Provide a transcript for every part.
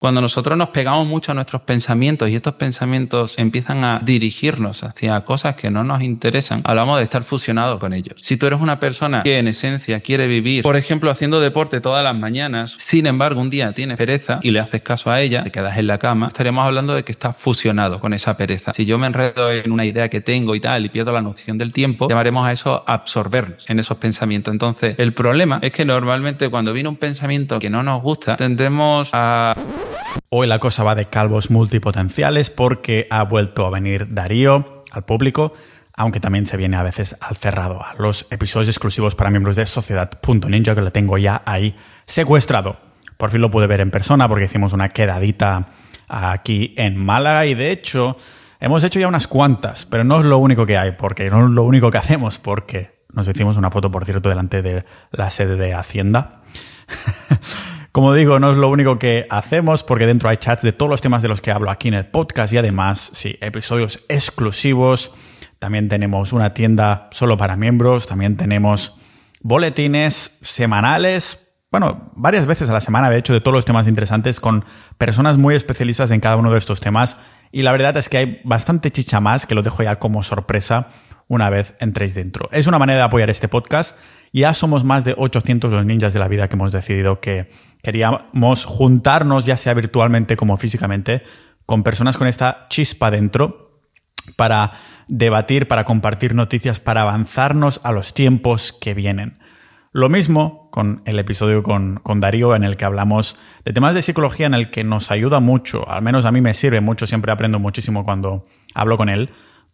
Cuando nosotros nos pegamos mucho a nuestros pensamientos y estos pensamientos empiezan a dirigirnos hacia cosas que no nos interesan, hablamos de estar fusionado con ellos. Si tú eres una persona que en esencia quiere vivir, por ejemplo, haciendo deporte todas las mañanas, sin embargo un día tienes pereza y le haces caso a ella, te quedas en la cama, estaríamos hablando de que estás fusionado con esa pereza. Si yo me enredo en una idea que tengo y tal y pierdo la noción del tiempo, llamaremos a eso absorbernos en esos pensamientos. Entonces, el problema es que normalmente cuando viene un pensamiento que no nos gusta, tendemos a Hoy la cosa va de calvos multipotenciales porque ha vuelto a venir Darío al público, aunque también se viene a veces al cerrado, a los episodios exclusivos para miembros de Sociedad.ninja que le tengo ya ahí secuestrado. Por fin lo pude ver en persona porque hicimos una quedadita aquí en Málaga y de hecho hemos hecho ya unas cuantas, pero no es lo único que hay, porque no es lo único que hacemos, porque nos hicimos una foto, por cierto, delante de la sede de Hacienda. Como digo, no es lo único que hacemos porque dentro hay chats de todos los temas de los que hablo aquí en el podcast y además, sí, episodios exclusivos. También tenemos una tienda solo para miembros, también tenemos boletines semanales, bueno, varias veces a la semana, de hecho, de todos los temas interesantes con personas muy especialistas en cada uno de estos temas. Y la verdad es que hay bastante chicha más que lo dejo ya como sorpresa una vez entréis dentro. Es una manera de apoyar este podcast. Ya somos más de 800 los ninjas de la vida que hemos decidido que Queríamos juntarnos, ya sea virtualmente como físicamente, con personas con esta chispa dentro para debatir, para compartir noticias, para avanzarnos a los tiempos que vienen. Lo mismo con el episodio con, con, Darío en el que hablamos de temas de psicología en el que nos ayuda mucho, al menos a mí me sirve mucho, siempre aprendo muchísimo cuando hablo con él,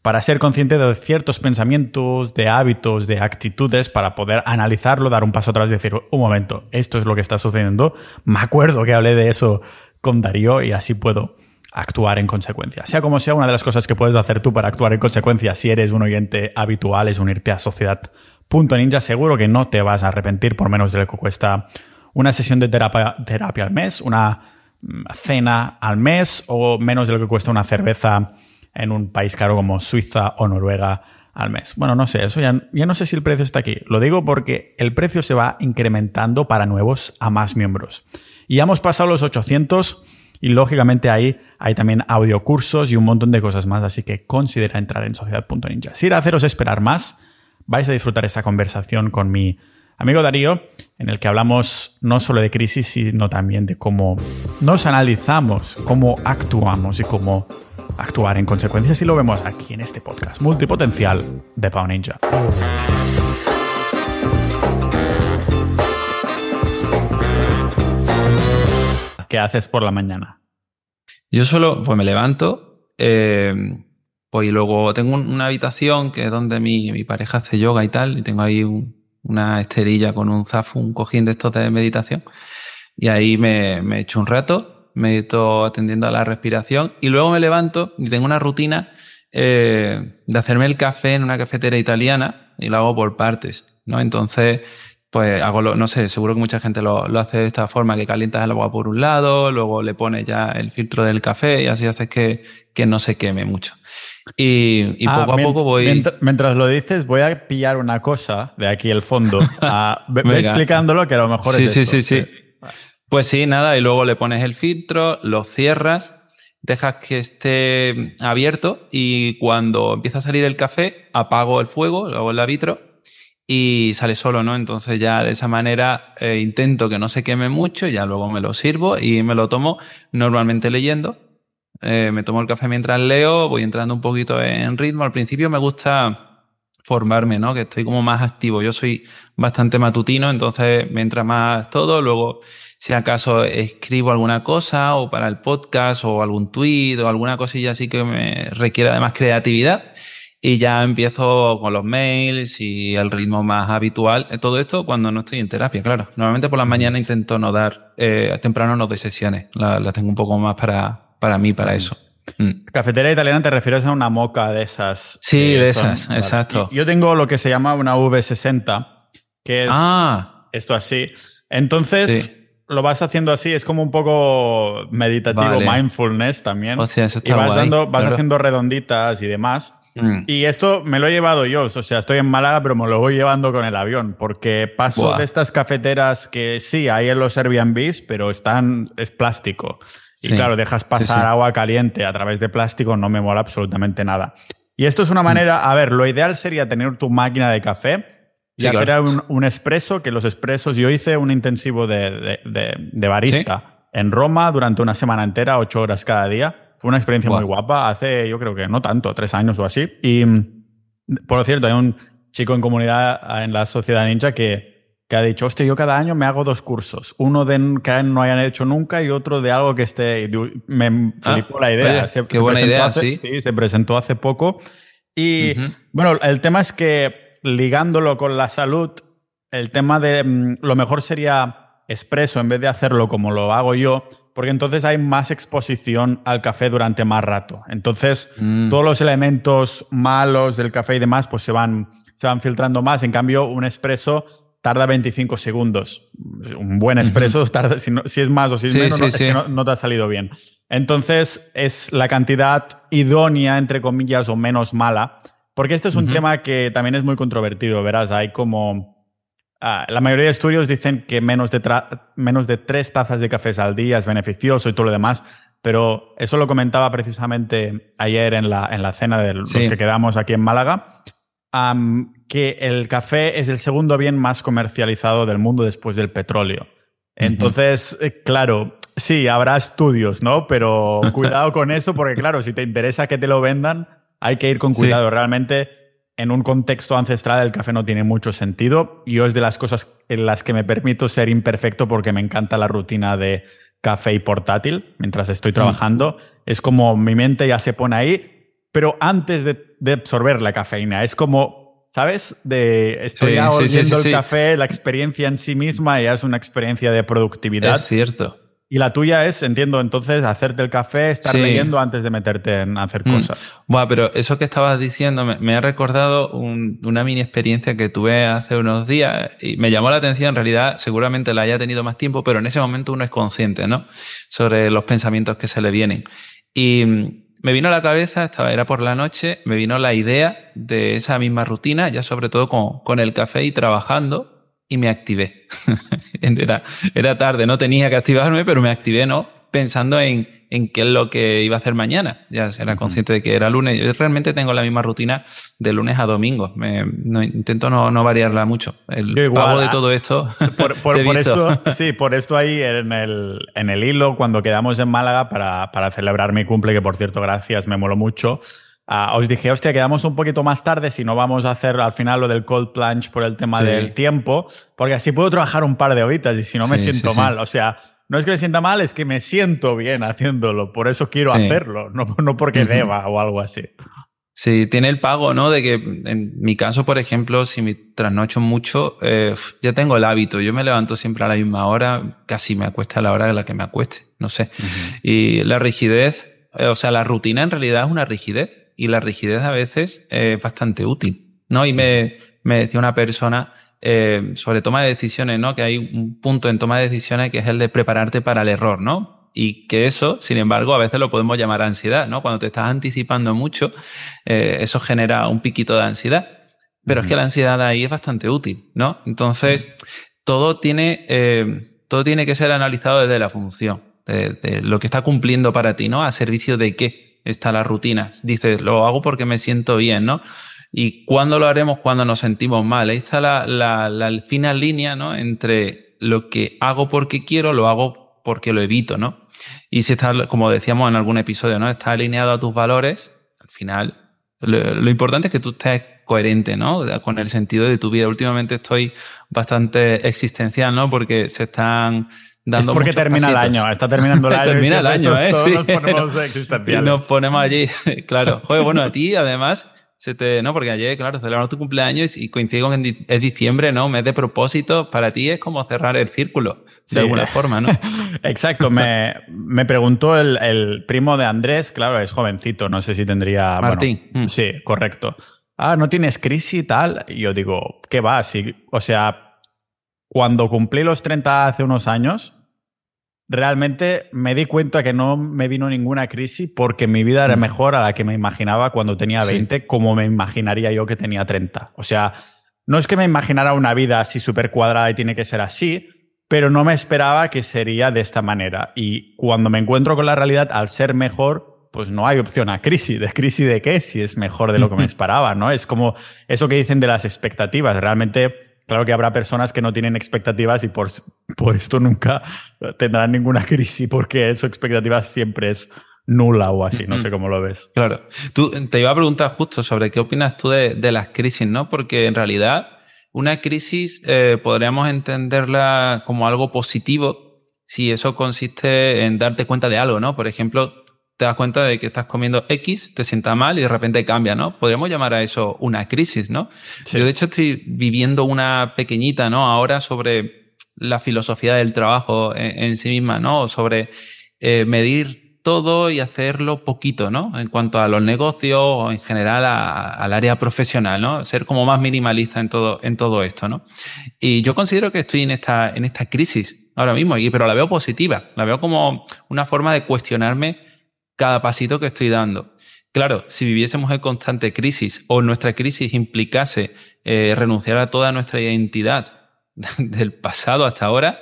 para ser consciente de ciertos pensamientos, de hábitos, de actitudes, para poder analizarlo, dar un paso atrás y decir, un momento, esto es lo que está sucediendo. Me acuerdo que hablé de eso con Darío y así puedo actuar en consecuencia. Sea como sea, una de las cosas que puedes hacer tú para actuar en consecuencia si eres un oyente habitual es unirte a Sociedad.ninja. Seguro que no te vas a arrepentir por menos de lo que cuesta una sesión de terapia, terapia al mes, una mm, cena al mes o menos de lo que cuesta una cerveza en un país caro como Suiza o Noruega al mes. Bueno, no sé, eso ya, no sé si el precio está aquí. Lo digo porque el precio se va incrementando para nuevos a más miembros. Y ya hemos pasado los 800 y lógicamente ahí hay también audiocursos y un montón de cosas más, así que considera entrar en sociedad.ninja. Sin haceros esperar más, vais a disfrutar esta conversación con mi amigo Darío, en el que hablamos no solo de crisis, sino también de cómo nos analizamos, cómo actuamos y cómo actuar en consecuencia si lo vemos aquí en este podcast multipotencial de Pau Ninja. ¿Qué haces por la mañana? Yo solo, pues me levanto, eh, pues y luego tengo una habitación que es donde mi, pareja hace yoga y tal, y tengo ahí una esterilla con un zafo, un cojín de estos de meditación, y ahí me, me echo un rato medito atendiendo a la respiración y luego me levanto y tengo una rutina eh, de hacerme el café en una cafetera italiana y lo hago por partes, ¿no? Entonces, pues hago, lo, no sé, seguro que mucha gente lo, lo, hace de esta forma, que calientas el agua por un lado, luego le pones ya el filtro del café y así haces que, que no se queme mucho. Y, y ah, poco a poco voy. Mientras, lo dices, voy a pillar una cosa de aquí el fondo. A, explicándolo que a lo mejor sí, es. Sí, sí, sí, sí. Pues sí, nada, y luego le pones el filtro, lo cierras, dejas que esté abierto y cuando empieza a salir el café, apago el fuego, luego el vitro y sale solo, ¿no? Entonces ya de esa manera eh, intento que no se queme mucho, ya luego me lo sirvo y me lo tomo normalmente leyendo. Eh, me tomo el café mientras leo, voy entrando un poquito en ritmo. Al principio me gusta formarme, ¿no? Que estoy como más activo. Yo soy bastante matutino, entonces me entra más todo, luego si acaso escribo alguna cosa o para el podcast o algún tweet o alguna cosilla así que me requiera de más creatividad. Y ya empiezo con los mails y el ritmo más habitual. Todo esto cuando no estoy en terapia, claro. Normalmente por la mañana intento no dar, eh, temprano no doy sesiones. Las tengo un poco más para, para mí, para eso. Mm. Cafetera italiana te refieres a una moca de esas. Sí, de esas, exacto. yo tengo lo que se llama una V60, que es ah. esto así. Entonces, lo vas haciendo así, es como un poco meditativo, mindfulness también. O sea, eso está y vas, dando, vas haciendo redonditas y demás. Mm. Y esto me lo he llevado yo, o sea, estoy en Málaga, pero me lo voy llevando con el avión, porque paso de estas cafeteras que sí, hay en los Airbnbs, pero están, es plástico. Y claro, dejas pasar agua caliente a través de plástico, no me mola absolutamente nada. Y esto es una mm. manera, a ver, lo ideal sería tener tu máquina de café y hacer un, un, espresso, que los expresos, yo hice un intensivo de, de, barista en Roma durante una semana entera, ocho horas cada día. Fue una experiencia muy guapa, hace yo creo que no tanto, tres años o así. Y por cierto, hay un chico en comunidad en la sociedad ninja que que ha dicho, hostia, yo cada año me hago dos cursos, uno de que no hayan hecho nunca y otro de algo que esté... Me ah, flipó la idea. qué buena idea, sí. Sí, se presentó hace poco. Y bueno, el tema es que ligándolo con la salud, el tema de mm, lo mejor sería expreso en vez de hacerlo como lo hago yo, porque entonces hay más exposición al café durante más rato. Entonces, mm. todos los elementos malos del café y demás, pues se van, se van filtrando más. En cambio, un expreso tarda 25 segundos. Un buen expreso, tarda, si, es más o si es menos, no, es que no, te ha salido bien. Entonces, es la cantidad idónea, entre comillas, o menos mala. Porque este es un tema que también es muy controvertido, verás. Hay como. Ah, la mayoría de estudios dicen que menos de, menos de tres tazas de café al día es beneficioso y todo lo demás. Pero eso lo comentaba precisamente ayer en la, en la cena de los que quedamos aquí en Málaga que el café es el segundo bien más comercializado del mundo después del petróleo. Entonces, eh, claro, sí, habrá estudios, ¿no? Pero cuidado con eso porque, claro, si te interesa que te lo vendan, hay que ir con cuidado. Realmente, en un contexto ancestral, el café no tiene mucho sentido. Yo es de las cosas en las que me permito ser imperfecto porque me encanta la rutina de café y portátil mientras estoy trabajando. Es como mi mente ya se pone ahí, pero antes de de absorber la cafeína. Es como, ¿sabes? De estoy sí, el café, la experiencia en sí misma ya es una experiencia de productividad. Es cierto. Y la tuya es, entiendo, entonces, hacerte el café, estar leyendo antes de meterte en hacer mm. cosas. Bueno, pero eso que estabas diciendo me, ha recordado una mini experiencia que tuve hace unos días y me llamó la atención. En realidad, seguramente la haya tenido más tiempo, pero en ese momento uno es consciente, ¿no? Sobre los pensamientos que se le vienen. Y me vino a la cabeza, estaba, era por la noche, me vino la idea de esa misma rutina, ya sobre todo con, con el café y trabajando, y me activé. era, era tarde, no tenía que activarme, pero me activé, ¿no? Pensando en, en qué es lo que iba a hacer mañana. Ya era consciente de que era lunes. Yo realmente tengo la misma rutina de lunes a domingo. Me, no, intento no, no, variarla mucho. El pago de ah, todo esto. Por, por, esto sí, por esto ahí en el, en el hilo, cuando quedamos en Málaga para, para celebrar mi cumple, que por cierto, gracias, me moló mucho. Uh, os dije, hostia, quedamos un poquito más tarde si no vamos a hacer al final lo del cold plunge por el tema del tiempo, porque así puedo trabajar un par de horitas y si no me siento mal. O sea, no es que me sienta mal, es que me siento bien haciéndolo. Por eso quiero hacerlo, no, no porque deba o algo así. Sí, tiene el pago, ¿no? De que en mi caso, por ejemplo, si me trasnocho mucho, eh, ya tengo el hábito. Yo me levanto siempre a la misma hora, casi me acuesta a la hora de la que me acueste, no sé. Y la rigidez, eh, o sea, la rutina en realidad es una rigidez y la rigidez a veces es bastante útil, ¿no? Y me, me decía una persona, eh, sobre toma de decisiones, ¿no? Que hay un punto en toma de decisiones que es el de prepararte para el error, ¿no? Y que eso, sin embargo, a veces lo podemos llamar ansiedad, ¿no? Cuando te estás anticipando mucho, eh, eso genera un piquito de ansiedad. Pero es que la ansiedad ahí es bastante útil, ¿no? Entonces, todo tiene, eh, todo tiene que ser analizado desde la función, de, de, lo que está cumpliendo para ti, ¿no? A servicio de qué está la rutina. Dices, lo hago porque me siento bien, ¿no? ¿Y cuándo lo haremos? Cuando nos sentimos mal. Ahí está la, la, la fina línea, ¿no? Entre lo que hago porque quiero, lo hago porque lo evito, ¿no? Y si está, como decíamos en algún episodio, ¿no? Está alineado a tus valores, al final, lo, importante es que tú estés coherente, ¿no? Con el sentido de tu vida. Últimamente estoy bastante existencial, ¿no? Porque se están dando. Es porque termina el año, está terminando el año. termina el año, ¿eh? sí. Nos ponemos existenciales. Y nos ponemos allí, claro. Joder, bueno, a ti, además, se te, no, porque ayer, claro, celebramos tu cumpleaños y coincide con que es diciembre, ¿no? Mes de propósito, para ti es como cerrar el círculo, de alguna forma, ¿no? Exacto, me, me preguntó el, el, primo de Andrés, claro, es jovencito, no sé si tendría... Martín. Mm. Sí, correcto. Ah, ¿no tienes crisis y tal? Y yo digo, ¿qué va? Sí, o sea, cuando cumplí los 30 hace unos años, realmente me di cuenta que no me vino ninguna crisis porque mi vida era mm. mejor a la que me imaginaba cuando tenía 20, como me imaginaría yo que tenía 30. O sea, no es que me imaginara una vida así súper cuadrada y tiene que ser así, pero no me esperaba que sería de esta manera. Y cuando me encuentro con la realidad, al ser mejor, pues no hay opción a crisis. ¿De crisis de qué? Si es mejor de lo que me esperaba, ¿no? Es como eso que dicen de las expectativas. Realmente, claro que habrá personas que no tienen expectativas y por, por esto nunca tendrán ninguna crisis porque su expectativa siempre es nula o así, no sé cómo lo ves. Claro. Tú, te iba a preguntar justo sobre qué opinas tú de, de las crisis, ¿no? Porque en realidad una crisis eh, podríamos entenderla como algo positivo si eso consiste en darte cuenta de algo, ¿no? Por ejemplo, te das cuenta de que estás comiendo X, te sienta mal y de repente cambia, ¿no? Podríamos llamar a eso una crisis, ¿no? Yo de hecho estoy viviendo una pequeñita, ¿no? Ahora sobre la filosofía del trabajo en, sí misma, ¿no? Sobre eh, medir todo y hacerlo poquito, ¿no? En cuanto a los negocios o en general al área profesional, ¿no? Ser como más minimalista en todo, en todo esto, ¿no? Y yo considero que estoy en esta, en esta crisis ahora mismo, y, pero la veo positiva, la veo como una forma de cuestionarme cada pasito que estoy dando. Claro, si viviésemos en constante crisis o nuestra crisis implicase eh, renunciar a toda nuestra identidad del pasado hasta ahora,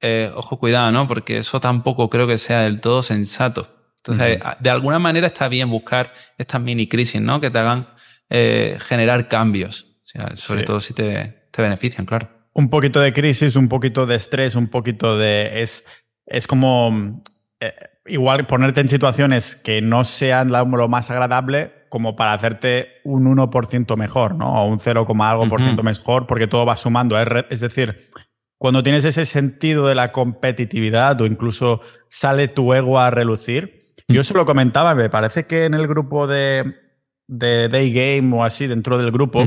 eh, ojo, cuidado, ¿no? Porque eso tampoco creo que sea del todo sensato. Entonces, de alguna manera está bien buscar estas mini crisis, ¿no? Que te hagan eh, generar cambios. O sea, sobre todo si te, te, benefician, claro. Un poquito de crisis, un poquito de estrés, un poquito de. Es, es como. Eh, igual ponerte en situaciones que no sean lo más agradable como para hacerte un 1% mejor, ¿no? O un 0, algo por ciento mejor, porque todo va sumando. Es decir, cuando tienes ese sentido de la competitividad o incluso sale tu ego a relucir. Yo se lo comentaba, me parece que en el grupo de, de Day Game o así, dentro del grupo,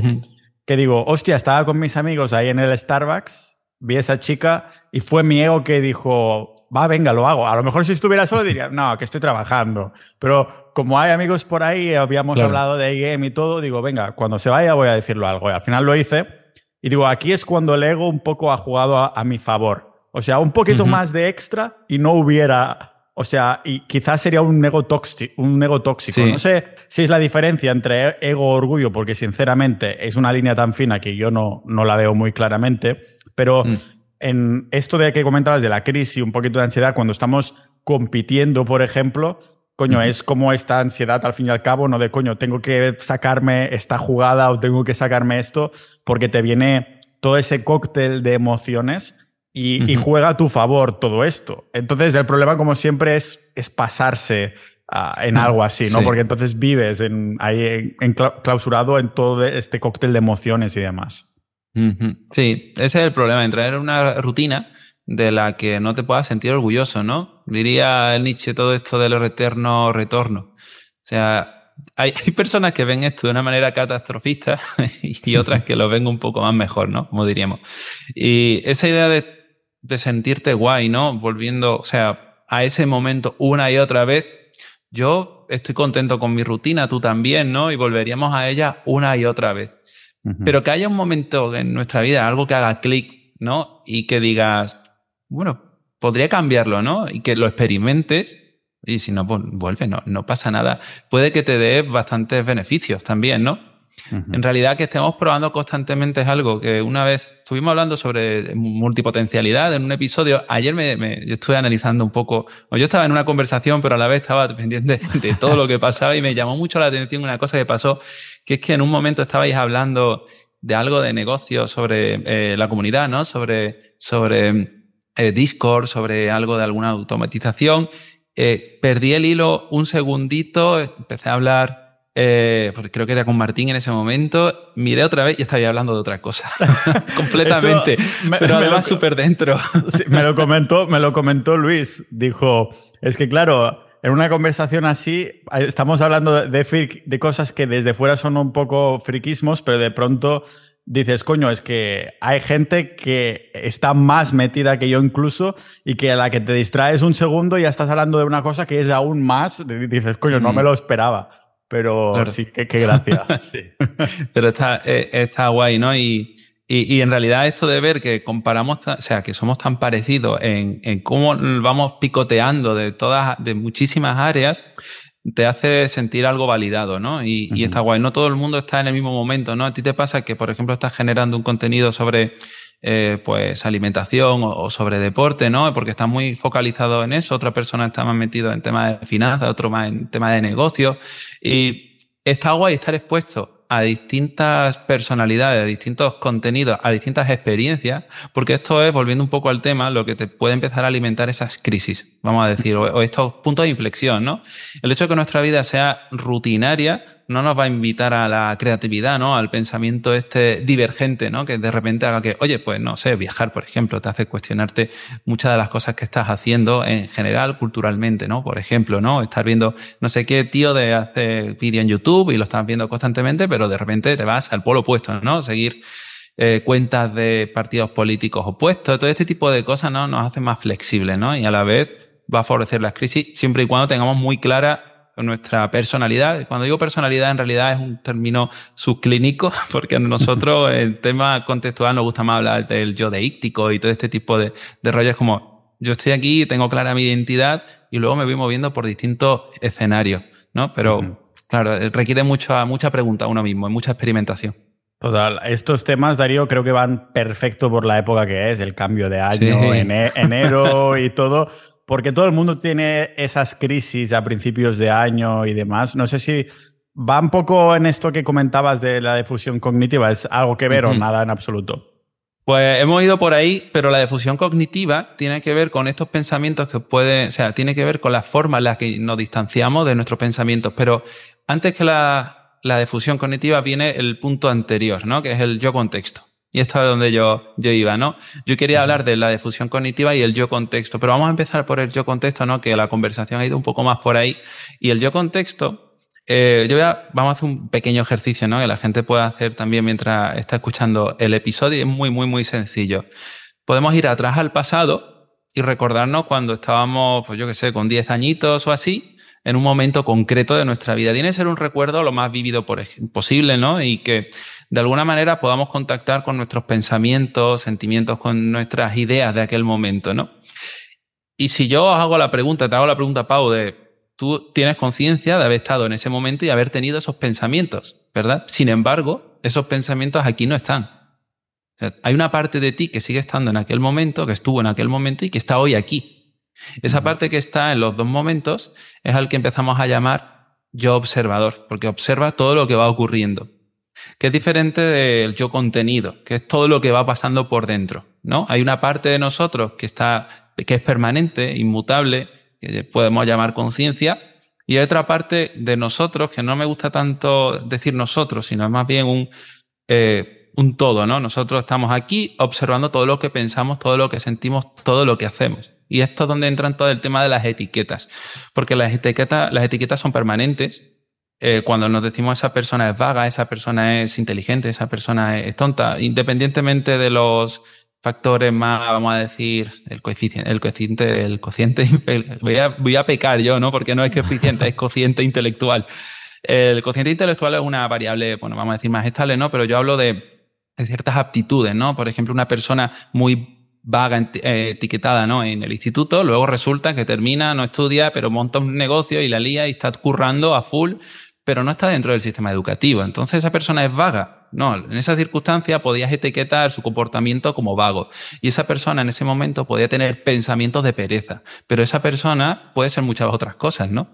que digo, hostia, estaba con mis amigos ahí en el Starbucks, vi a esa chica y fue mi ego que dijo, va, venga, lo hago. A lo mejor si estuviera solo diría, no, que estoy trabajando. Pero como hay amigos por ahí, habíamos hablado de Game y todo, digo, venga, cuando se vaya voy a decirlo algo. Y al final lo hice y digo, aquí es cuando el ego un poco ha jugado a, mi favor. O sea, un poquito más de extra y no hubiera, o sea, y quizás sería un ego, tóxico, un ego tóxico. No sé si es la diferencia entre ego y orgullo, porque sinceramente es una línea tan fina que yo no, no la veo muy claramente, pero mm. En esto de que comentabas de la crisis, un poquito de ansiedad, cuando estamos compitiendo, por ejemplo, coño, es como esta ansiedad al fin y al cabo, no de coño, tengo que sacarme esta jugada o tengo que sacarme esto, porque te viene todo ese cóctel de emociones y, juega a tu favor todo esto. Entonces, el problema, como siempre, es, es pasarse ah, en algo así, ¿no? Porque entonces vives en, ahí clausurado en todo este cóctel de emociones y demás. Sí, ese es el problema, entrar en una rutina de la que no te puedas sentir orgulloso, ¿no? Diría Nietzsche todo esto del eterno retorno. O sea, hay, hay, personas que ven esto de una manera catastrofista y otras que lo ven un poco más mejor, ¿no? Como diríamos. Y esa idea de, de sentirte guay, ¿no? Volviendo, o sea, a ese momento una y otra vez, yo estoy contento con mi rutina, tú también, ¿no? Y volveríamos a ella una y otra vez. Pero que haya un momento en nuestra vida, algo que haga clic, ¿no? Y que digas, bueno, podría cambiarlo, ¿no? Y que lo experimentes y si no, pues vuelve, no, no pasa nada. Puede que te dé bastantes beneficios también, ¿no? En realidad que estemos probando constantemente es algo que una vez estuvimos hablando sobre multipotencialidad en un episodio. Ayer me, me yo estuve analizando un poco, yo estaba en una conversación, pero a la vez estaba pendiente de todo lo que pasaba y me llamó mucho la atención una cosa que pasó, que es que en un momento estabais hablando de algo de negocio sobre eh, la comunidad, ¿no? Sobre, sobre eh, Discord, sobre algo de alguna automatización. Eh, perdí el hilo un segundito, empecé a hablar, eh, porque creo que era con Martín en ese momento, miré otra vez y estaba hablando de otra cosa, completamente, pero además súper dentro. me, lo comentó, me lo comentó Luis, dijo, es que claro, en una conversación así, estamos hablando de, de cosas que desde fuera son un poco friquismos, pero de pronto dices, coño, es que hay gente que está más metida que yo incluso y que a la que te distraes un segundo ya estás hablando de una cosa que es aún más, dices, coño, no me mm. lo esperaba. Pero sí, qué, gracia. sí. Pero está, eh, está guay, ¿no? Y, y, en realidad esto de ver que comparamos, o sea, que somos tan parecidos en, en cómo vamos picoteando de todas, de muchísimas áreas, te hace sentir algo validado, ¿no? Y, está guay. No todo el mundo está en el mismo momento, ¿no? A ti te pasa que, por ejemplo, estás generando un contenido sobre eh, pues alimentación o, sobre deporte, ¿no? Porque estás muy focalizado en eso, otra persona está más metido en temas de finanzas, otro más en temas de negocios. Y está guay estar expuesto a distintas personalidades, a distintos contenidos, a distintas experiencias, porque esto es, volviendo un poco al tema, lo que te puede empezar a alimentar esas crisis, vamos a decir, o, estos puntos de inflexión, ¿no? El hecho de que nuestra vida sea rutinaria no nos va a invitar a la creatividad, ¿no? Al pensamiento este divergente, ¿no? Que de repente haga que, oye, pues no sé, viajar, por ejemplo, te hace cuestionarte muchas de las cosas que estás haciendo en general, culturalmente, ¿no? Por ejemplo, ¿no? Estar viendo no sé qué tío de hace vídeo en YouTube y lo estás viendo constantemente, pero de repente te vas al polo opuesto, ¿no? Seguir eh, cuentas de partidos políticos opuestos, todo este tipo de cosas, ¿no? Nos hace más flexibles, ¿no? Y a la vez va a favorecer las crisis siempre y cuando tengamos muy clara nuestra personalidad. Cuando digo personalidad, en realidad es un término subclínico, porque a nosotros en tema contextual nos gusta más hablar del yo deíctico y todo este tipo de, de rollos como yo estoy aquí, tengo clara mi identidad y luego me voy moviendo por distintos escenarios, ¿no? Pero, claro, requiere mucha, mucha pregunta a uno mismo, mucha experimentación. Total. Estos temas, Darío, creo que van perfecto por la época que es, el cambio de año, enero y todo porque todo el mundo tiene esas crisis a principios de año y demás. No sé si va un poco en esto que comentabas de la difusión cognitiva, ¿es algo que ver o nada en absoluto? Pues hemos ido por ahí, pero la difusión cognitiva tiene que ver con estos pensamientos que pueden, o sea, tiene que ver con la forma en la que nos distanciamos de nuestros pensamientos. Pero antes que la, la difusión cognitiva viene el punto anterior, ¿no? Que es el yo contexto. Y esto es donde yo, yo iba, ¿no? Yo quería hablar de la difusión cognitiva y el yo contexto, pero vamos a empezar por el yo contexto, ¿no? Que la conversación ha ido un poco más por ahí. Y el yo contexto, eh, yo voy a, vamos a hacer un pequeño ejercicio, ¿no? Que la gente pueda hacer también mientras está escuchando el episodio. Es muy, muy, muy sencillo. Podemos ir atrás al pasado y recordarnos cuando estábamos, pues yo qué sé, con 10 añitos o así, en un momento concreto de nuestra vida. Tiene que ser un recuerdo lo más vivido posible, ¿no? Y que de alguna manera podamos contactar con nuestros pensamientos, sentimientos, con nuestras ideas de aquel momento, ¿no? Y si yo os hago la pregunta, te hago la pregunta, Pau, de tú tienes conciencia de haber estado en ese momento y haber tenido esos pensamientos, ¿verdad? Sin embargo, esos pensamientos aquí no están. hay una parte de ti que sigue estando en aquel momento, que estuvo en aquel momento y que está hoy aquí. Esa parte que está en los dos momentos es al que empezamos a llamar yo observador, porque observa todo lo que va ocurriendo que es diferente del yo contenido, que es todo lo que va pasando por dentro, ¿no? Hay una parte de nosotros que está, que es permanente, inmutable, que podemos llamar conciencia, y hay otra parte de nosotros que no me gusta tanto decir nosotros, sino más bien un, eh, un todo, ¿no? Nosotros estamos aquí observando todo lo que pensamos, todo lo que sentimos, todo lo que hacemos. Y esto es donde entra todo el tema de las etiquetas. Porque las etiquetas, las etiquetas son permanentes eh, cuando nos decimos esa persona es vaga, esa persona es inteligente, esa persona es tonta, independientemente de los factores más, vamos a decir, el coeficiente, el cociente, el cociente, voy a, voy a pecar yo, ¿no? Porque no es coeficiente, es cociente intelectual. El cociente intelectual es una variable, bueno, vamos a decir más estable, ¿no? Pero yo hablo de, de ciertas aptitudes, ¿no? Por ejemplo, una persona muy vaga eh, etiquetada ¿no? en el instituto, luego resulta que termina, no estudia, pero monta un negocio y la lía y está currando a full pero no está dentro del sistema educativo. Entonces esa persona es vaga. No, en esa circunstancia podías etiquetar su comportamiento como vago. Y esa persona en ese momento podía tener pensamientos de pereza. Pero esa persona puede ser muchas otras cosas, ¿no?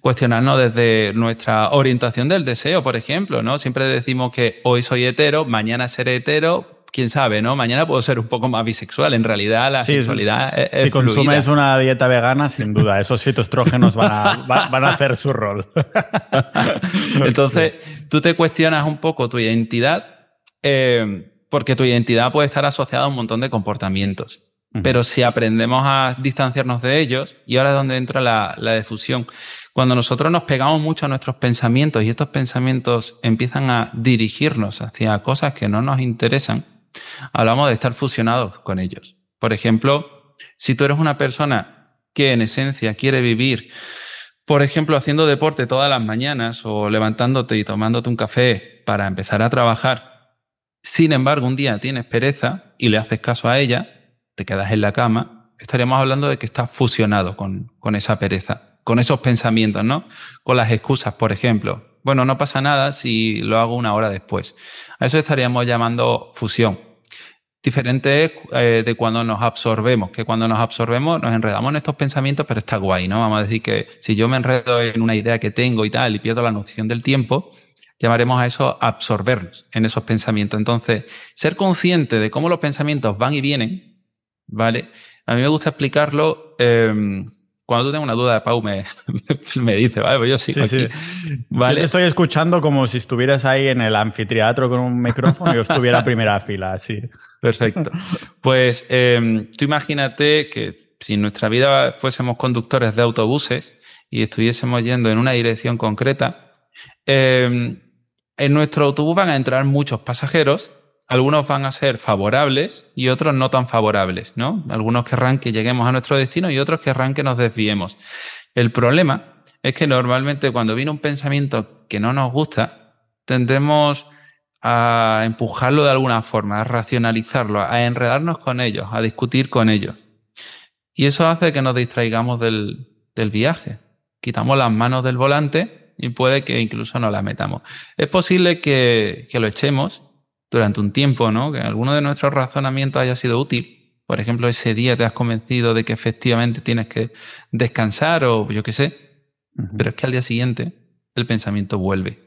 Cuestionarnos desde nuestra orientación del deseo, por ejemplo, ¿no? Siempre decimos que hoy soy hetero, mañana seré hetero, quién sabe, ¿no? Mañana puedo ser un poco más bisexual. En realidad, la sexualidad es, Si consumes una dieta vegana, sin duda, esos fitoestrógenos van a, van a hacer su rol. Entonces, tú te cuestionas un poco tu identidad, eh, porque tu identidad puede estar asociada a un montón de comportamientos. Pero si aprendemos a distanciarnos de ellos, y ahora es donde entra la, la difusión, cuando nosotros nos pegamos mucho a nuestros pensamientos y estos pensamientos empiezan a dirigirnos hacia cosas que no nos interesan, Hablamos de estar fusionados con ellos. Por ejemplo, si tú eres una persona que en esencia quiere vivir, por ejemplo, haciendo deporte todas las mañanas o levantándote y tomándote un café para empezar a trabajar, sin embargo, un día tienes pereza y le haces caso a ella, te quedas en la cama, estaríamos hablando de que estás fusionado con, con esa pereza, con esos pensamientos, ¿no? Con las excusas, por ejemplo. Bueno, no pasa nada si lo hago una hora después. A eso estaríamos llamando fusión. diferente es eh, de cuando nos absorbemos, que cuando nos absorbemos nos enredamos en estos pensamientos, pero está guay, ¿no? Vamos a decir que si yo me enredo en una idea que tengo y tal y pierdo la noción del tiempo, llamaremos a eso absorbernos en esos pensamientos. Entonces, ser consciente de cómo los pensamientos van y vienen, ¿vale? A mí me gusta explicarlo. Eh, cuando tú tengas una duda, Pau me, me dice, vale, pues yo sigo aquí. ¿Vale? Yo te estoy escuchando como si estuvieras ahí en el anfiteatro con un micrófono y yo estuviera a primera fila, así. Perfecto. Pues eh, tú imagínate que si en nuestra vida fuésemos conductores de autobuses y estuviésemos yendo en una dirección concreta, eh, en nuestro autobús van a entrar muchos pasajeros algunos van a ser favorables y otros no tan favorables, ¿no? Algunos querrán que lleguemos a nuestro destino y otros querrán que nos desviemos. El problema es que normalmente cuando viene un pensamiento que no nos gusta, tendemos a empujarlo de alguna forma, a racionalizarlo, a enredarnos con ellos, a discutir con ellos. Y eso hace que nos distraigamos del, del viaje. Quitamos las manos del volante y puede que incluso nos las metamos. Es posible que, que lo echemos durante un tiempo, ¿no? Que alguno de nuestros razonamientos haya sido útil. Por ejemplo, ese día te has convencido de que efectivamente tienes que descansar o yo qué sé. Pero es que al día siguiente el pensamiento vuelve.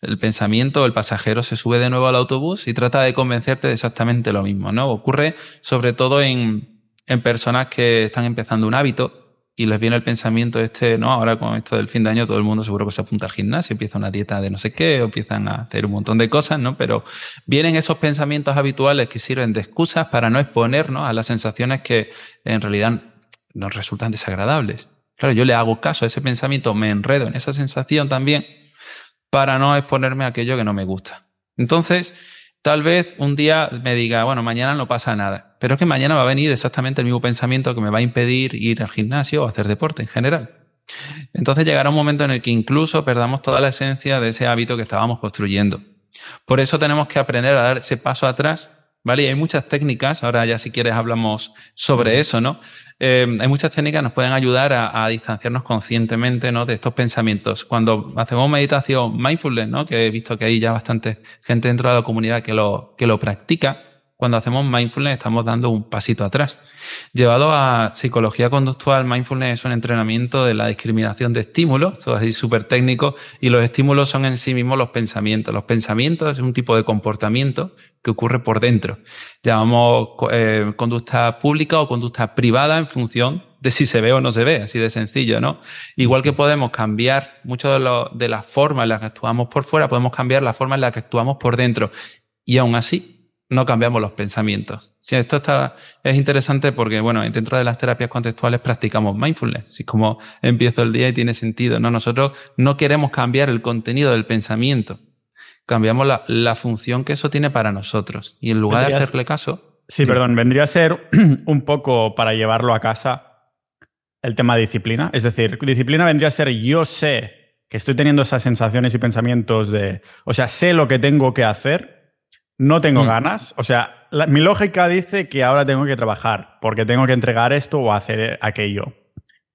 El pensamiento, el pasajero se sube de nuevo al autobús y trata de convencerte de exactamente lo mismo, ¿no? Ocurre sobre todo en, en personas que están empezando un hábito y les viene el pensamiento este, no, ahora con esto del fin de año todo el mundo seguro que se apunta al gimnasio, empieza una dieta de no sé qué, o empiezan a hacer un montón de cosas, ¿no? Pero vienen esos pensamientos habituales que sirven de excusas para no exponernos a las sensaciones que en realidad nos resultan desagradables. Claro, yo le hago caso a ese pensamiento, me enredo en esa sensación también para no exponerme a aquello que no me gusta. Entonces, Tal vez un día me diga, bueno, mañana no pasa nada, pero es que mañana va a venir exactamente el mismo pensamiento que me va a impedir ir al gimnasio o hacer deporte en general. Entonces llegará un momento en el que incluso perdamos toda la esencia de ese hábito que estábamos construyendo. Por eso tenemos que aprender a dar ese paso atrás ¿vale? Y hay muchas técnicas, ahora ya si quieres hablamos sobre eso, ¿no? Eh, hay muchas técnicas que nos pueden ayudar a, a, distanciarnos conscientemente, ¿no? De estos pensamientos. Cuando hacemos meditación mindfulness, ¿no? Que he visto que hay ya bastante gente dentro de la comunidad que lo, que lo practica, cuando hacemos mindfulness estamos dando un pasito atrás. Llevado a psicología conductual, mindfulness es un entrenamiento de la discriminación de estímulos, todo así súper técnico, y los estímulos son en sí mismos los pensamientos. Los pensamientos es un tipo de comportamiento que ocurre por dentro. Llamamos eh, conducta pública o conducta privada en función de si se ve o no se ve, así de sencillo, ¿no? Igual que podemos cambiar mucho de, de la forma en la que actuamos por fuera, podemos cambiar la forma en la que actuamos por dentro. Y aún así, no cambiamos los pensamientos. Sí, esto está, es interesante porque, bueno, dentro de las terapias contextuales practicamos mindfulness. Así como empiezo el día y tiene sentido, ¿no? Nosotros no queremos cambiar el contenido del pensamiento. Cambiamos la, la función que eso tiene para nosotros. Y en lugar de hacerle caso. Sí, perdón, vendría a ser un poco para llevarlo a casa el tema de disciplina. Es decir, disciplina vendría a ser yo sé que estoy teniendo esas sensaciones y pensamientos de, o sea, sé lo que tengo que hacer no tengo mm. ganas. O sea, mi lógica dice que ahora tengo que trabajar porque tengo que entregar esto o hacer aquello.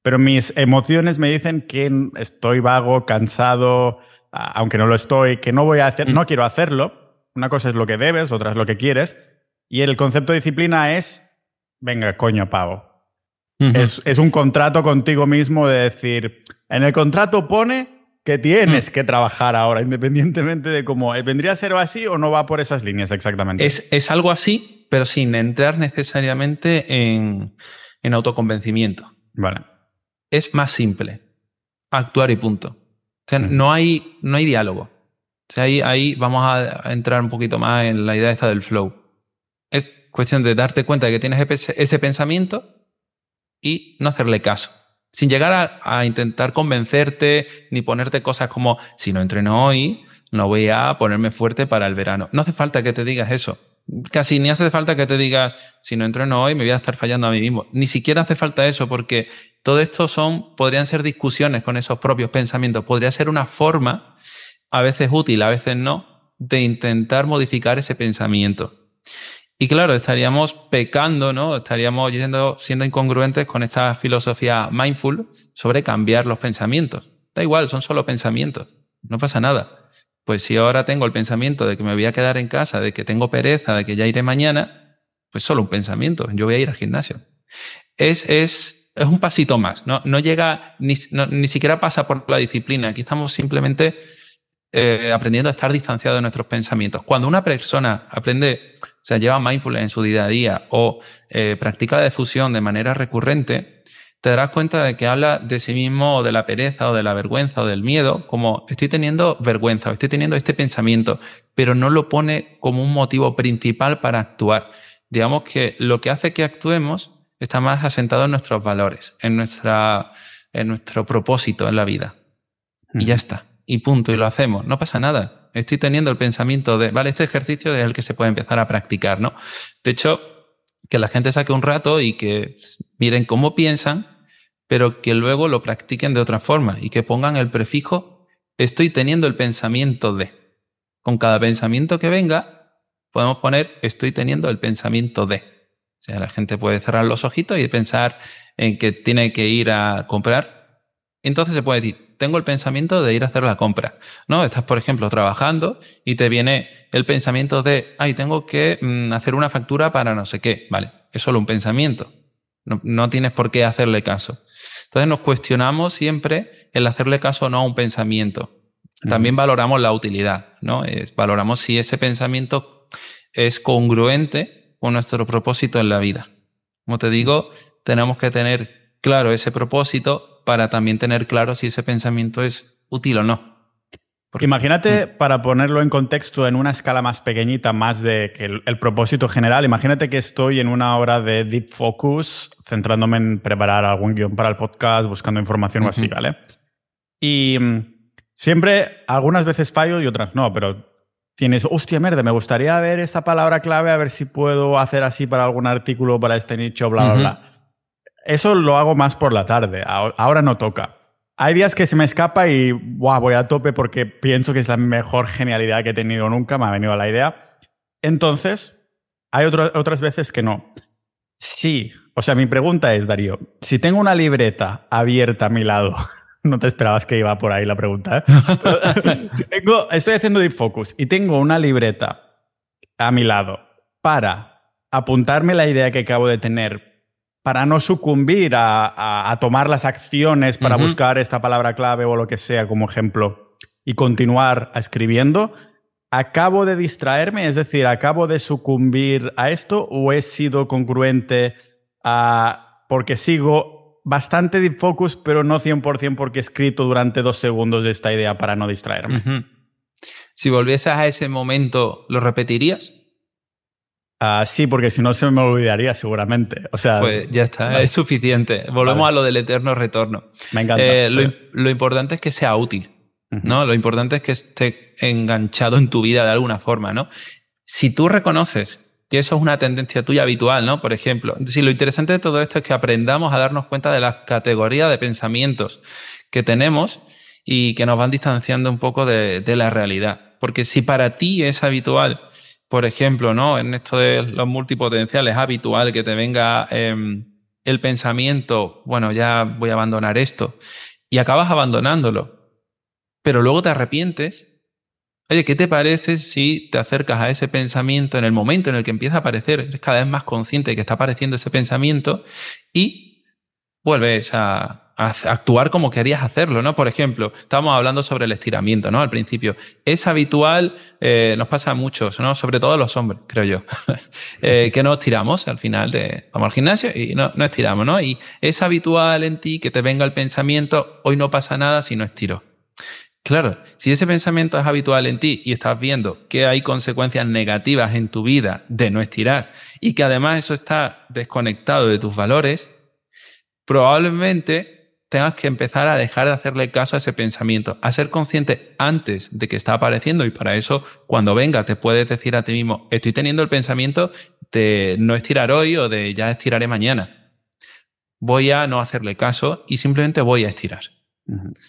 Pero mis emociones me dicen que estoy vago, cansado, aunque no lo estoy, que no voy a hacer, mm. no quiero hacerlo. Una cosa es lo que debes, otra es lo que quieres. Y el concepto de disciplina es, venga, coño, pago. es, es un contrato contigo mismo de decir, en el contrato pone que tienes mm. que trabajar ahora, independientemente de cómo vendría a ser así o no va por esas líneas exactamente. Es, es algo así, pero sin entrar necesariamente en, en, autoconvencimiento. Vale. Es más simple. Actuar y punto. O sea, mm. no, hay, no hay diálogo. O sea, ahí, ahí vamos a entrar un poquito más en la idea esta del flow. Es cuestión de darte cuenta de que tienes ese pensamiento y no hacerle caso sin llegar a, intentar convencerte ni ponerte cosas como, si no entreno hoy, no voy a ponerme fuerte para el verano. No hace falta que te digas eso. Casi ni hace falta que te digas, si no entreno hoy, me voy a estar fallando a mí mismo. Ni siquiera hace falta eso, porque todo esto son, podrían ser discusiones con esos propios pensamientos. Podría ser una forma, a veces útil, a veces no, de intentar modificar ese pensamiento. Y claro, estaríamos pecando, ¿no? Estaríamos yendo, siendo incongruentes con esta filosofía mindful sobre cambiar los pensamientos. Da igual, son solo pensamientos. No pasa nada. Pues si ahora tengo el pensamiento de que me voy a quedar en casa, de que tengo pereza, de que ya iré mañana, pues solo un pensamiento, yo voy a ir al gimnasio. Es, es, es un pasito más, no, no llega, ni, ni siquiera pasa por la disciplina. Aquí estamos simplemente eh, aprendiendo a estar distanciados de nuestros pensamientos. Cuando una persona aprende, sea, lleva mindfulness en su día a día o eh, practica la difusión de manera recurrente, te darás cuenta de que habla de sí mismo o de la pereza o de la vergüenza o del miedo, como estoy teniendo vergüenza o estoy teniendo este pensamiento, pero no lo pone como un motivo principal para actuar. Digamos que lo que hace que actuemos está más asentado en nuestros valores, en, nuestra, en nuestro propósito en la vida. Y ya está. Y punto. Y lo hacemos. No pasa nada. Estoy teniendo el pensamiento de, vale, este ejercicio es el que se puede empezar a practicar, ¿no? De hecho, que la gente saque un rato y que miren cómo piensan pero que luego lo practiquen de otra forma y que pongan el prefijo estoy teniendo el pensamiento de. Con cada pensamiento que venga, podemos poner estoy teniendo el pensamiento de. O sea, la gente puede cerrar los ojitos y pensar en que tiene que ir a comprar. Entonces se puede decir, tengo el pensamiento de ir a hacer la compra. ¿No? Estás, por ejemplo, trabajando y te viene el pensamiento de, ay, tengo que mm, hacer una factura para no sé qué. Vale, es solo un pensamiento. No, no tienes por qué hacerle caso. Entonces nos cuestionamos siempre el hacerle caso o no a un pensamiento. También valoramos la utilidad, ¿no? valoramos si ese pensamiento es congruente con nuestro propósito en la vida. Como te digo, tenemos que tener claro ese propósito para también tener claro si ese pensamiento es útil o no. Imagínate, mm. para ponerlo en contexto en una escala más pequeñita, más de que el, propósito general, imagínate que estoy en una hora de deep focus, centrándome en preparar algún guion para el podcast, buscando información o así, ¿vale? Y mm, siempre, algunas veces fallo y otras no, pero tienes, hostia, merde, me gustaría ver esa palabra clave, a ver si puedo hacer así para algún artículo, para este nicho, bla, bla, bla. Eso lo hago más por la tarde, ahora no toca. Hay días que se me escapa y voy a tope porque pienso que es la mejor genialidad que he tenido nunca, me ha venido la idea. Entonces, hay otras veces que no. Sí, o sea, mi pregunta es, Darío, si tengo una libreta abierta a mi lado, no te esperabas que iba por ahí la pregunta, ¿eh? estoy haciendo deep focus y tengo una libreta a mi lado para apuntarme la idea que acabo de tener para no sucumbir a, tomar las acciones para buscar esta palabra clave o lo que sea como ejemplo y continuar escribiendo, ¿acabo de distraerme? Es decir, ¿acabo de sucumbir a esto o he sido congruente porque sigo bastante deep focus, pero no 100% porque he escrito durante dos segundos esta idea para no distraerme? Si volvieses a ese momento, ¿lo repetirías? Ah, sí, porque si no se me olvidaría seguramente. O sea, pues ya está, es suficiente. Volvemos a lo del eterno retorno. Me encanta. Eh, lo, importante es que sea útil, ¿no? Lo importante es que esté enganchado en tu vida de alguna forma, ¿no? Si tú reconoces que eso es una tendencia tuya habitual, ¿no? Por ejemplo, si lo interesante de todo esto es que aprendamos a darnos cuenta de las categorías de pensamientos que tenemos y que nos van distanciando un poco de, de la realidad. Porque si para ti es habitual por ejemplo, ¿no? En esto de los multipotenciales es habitual que te venga em, el pensamiento, bueno, ya voy a abandonar esto, y acabas abandonándolo, pero luego te arrepientes. Oye, ¿qué te parece si te acercas a ese pensamiento en el momento en el que empieza a aparecer, eres cada vez más consciente de que está apareciendo ese pensamiento y vuelves actuar como querías hacerlo, ¿no? Por ejemplo, estábamos hablando sobre el estiramiento, ¿no? Al principio. Es habitual, eh, nos pasa a muchos, ¿no? Sobre todo a los hombres, creo yo, eh, que no estiramos al final de, vamos al gimnasio y no, no estiramos, ¿no? Y es habitual en ti que te venga el pensamiento, hoy no pasa nada si no estiro. Claro, si ese pensamiento es habitual en ti y estás viendo que hay consecuencias negativas en tu vida de no estirar y que además eso está desconectado de tus valores, probablemente tengas que empezar a dejar de hacerle caso a ese pensamiento, a ser consciente antes de que está apareciendo y para eso cuando venga te puedes decir a ti mismo, estoy teniendo el pensamiento de no estirar hoy o de ya estiraré mañana. Voy a no hacerle caso y simplemente voy a estirar.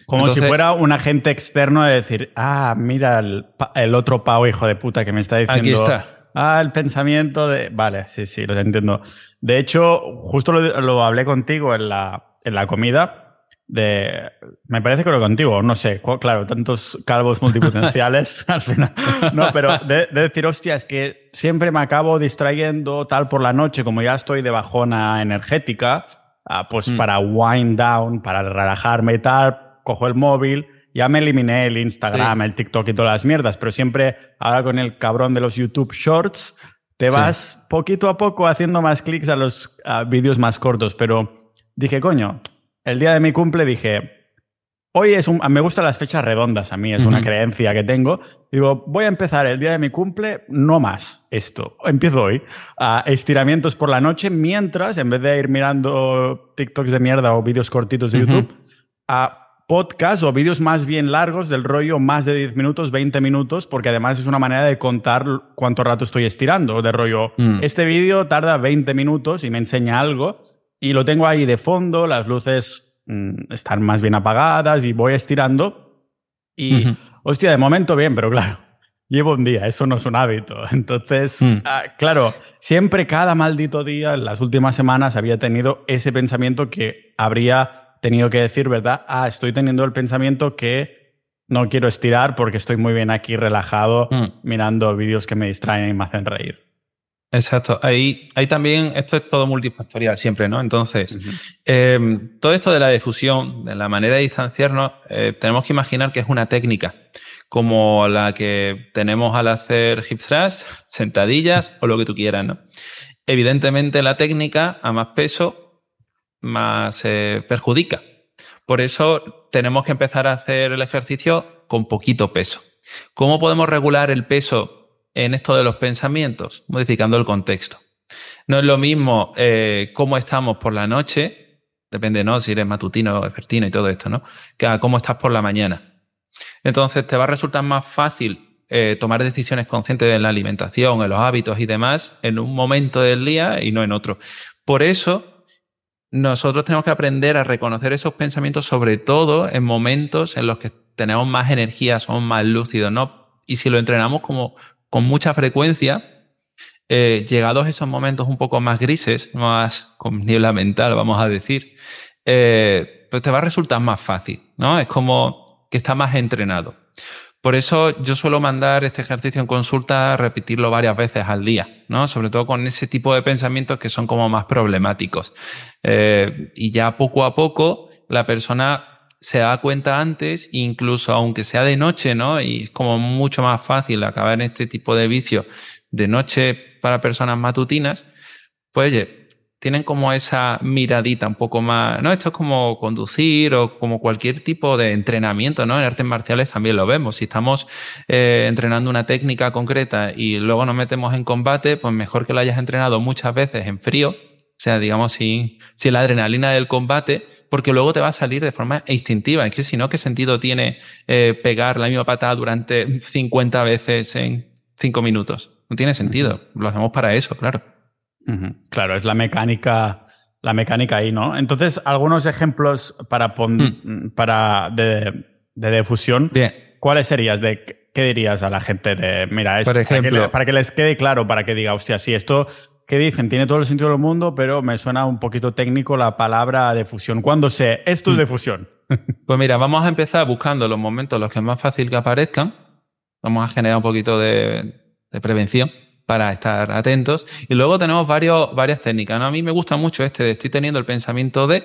Como si fuera un agente externo de decir, ah, mira el, otro pavo hijo de puta que me está diciendo. Aquí está. Ah, el pensamiento de. Vale, sí, sí, lo entiendo. De hecho, justo lo, hablé contigo en la, en la comida de... Me parece que lo contigo, no sé, claro, tantos calvos multipotenciales al final. No, pero de, decir, hostia, es que siempre me acabo distrayendo tal por la noche, como ya estoy de bajona energética, ah, pues mm. para wind down, para relajarme y tal, cojo el móvil, ya me eliminé el Instagram, el TikTok y todas las mierdas, pero siempre ahora con el cabrón de los YouTube Shorts, te vas poquito a poco haciendo más clics a los vídeos más cortos, pero dije, coño, el día de mi cumple dije, hoy es un, me gustan las fechas redondas, a mí es una creencia que tengo. Digo, voy a empezar el día de mi cumple, no más esto. Empiezo hoy a estiramientos por la noche mientras, en vez de ir mirando TikToks de mierda o vídeos cortitos de YouTube, a podcast o vídeos más bien largos del rollo más de 10 minutos, 20 minutos, porque además es una manera de contar cuánto rato estoy estirando, de rollo, mm. este vídeo tarda 20 minutos y me enseña algo y lo tengo ahí de fondo, las luces mm, están más bien apagadas y voy estirando. Y, hostia, de momento bien, pero claro, llevo un día, eso no es un hábito. Entonces, mm. ah, claro, siempre cada maldito día, en las últimas semanas, había tenido ese pensamiento que habría tenido que decir, ¿verdad? Ah, estoy teniendo el pensamiento que no quiero estirar porque estoy muy bien aquí relajado mm. mirando vídeos que me distraen y me hacen reír. Exacto. Ahí, ahí también, esto es todo multifactorial siempre, ¿no? Entonces, em, todo esto de la difusión, de la manera de distanciarnos, eh, tenemos que imaginar que es una técnica, como la que tenemos al hacer hip thrust, sentadillas o lo que tú quieras, ¿no? Evidentemente la técnica, a más peso, más eh, perjudica. Por eso tenemos que empezar a hacer el ejercicio con poquito peso. ¿Cómo podemos regular el peso en esto de los pensamientos, modificando el contexto. No es lo mismo eh, cómo estamos por la noche, depende, ¿no? Si eres matutino o vespertino y todo esto, ¿no? Que a cómo estás por la mañana. Entonces te va a resultar más fácil eh, tomar decisiones conscientes en la alimentación, en los hábitos y demás en un momento del día y no en otro. Por eso, nosotros tenemos que aprender a reconocer esos pensamientos, sobre todo en momentos en los que tenemos más energía, somos más lúcidos, ¿no? Y si lo entrenamos como con mucha frecuencia, eh, llegados esos momentos un poco más grises, más con niebla mental, vamos a decir, eh, pues te va a resultar más fácil, ¿no? Es como que está más entrenado. Por eso yo suelo mandar este ejercicio en consulta, repetirlo varias veces al día, ¿no? Sobre todo con ese tipo de pensamientos que son como más problemáticos. Eh, y ya poco a poco la persona se da cuenta antes, incluso aunque sea de noche, ¿no? Y es como mucho más fácil acabar en este tipo de vicio de noche para personas matutinas, pues oye, tienen como esa miradita un poco más, ¿no? Esto es como conducir o como cualquier tipo de entrenamiento, ¿no? En artes marciales también lo vemos. Si estamos eh, entrenando una técnica concreta y luego nos metemos en combate, pues mejor que lo hayas entrenado muchas veces en frío, o sea, digamos, sin, sin la adrenalina del combate, porque luego te va a salir de forma instintiva. Es que si no, ¿qué sentido tiene eh, pegar la misma patada durante 50 veces en 5 minutos? No tiene sentido. Lo hacemos para eso, claro. Claro, es la mecánica, la mecánica ahí, ¿no? Entonces, algunos ejemplos para, mm. para de, de difusión. Bien. ¿Cuáles serías? De, ¿Qué dirías a la gente de, mira, es, Por ejemplo, para que, les quede claro, para que diga, hostia, si esto ¿Qué dicen, tiene todo el sentido del mundo, pero me suena un poquito técnico la palabra de fusión. ¿Cuándo sé esto es de fusión? Pues mira, vamos a empezar buscando los momentos los que es más fácil que aparezcan. Vamos a generar un poquito de, prevención para estar atentos. Y luego tenemos varios, varias técnicas. A mí me gusta mucho este de estoy teniendo el pensamiento de,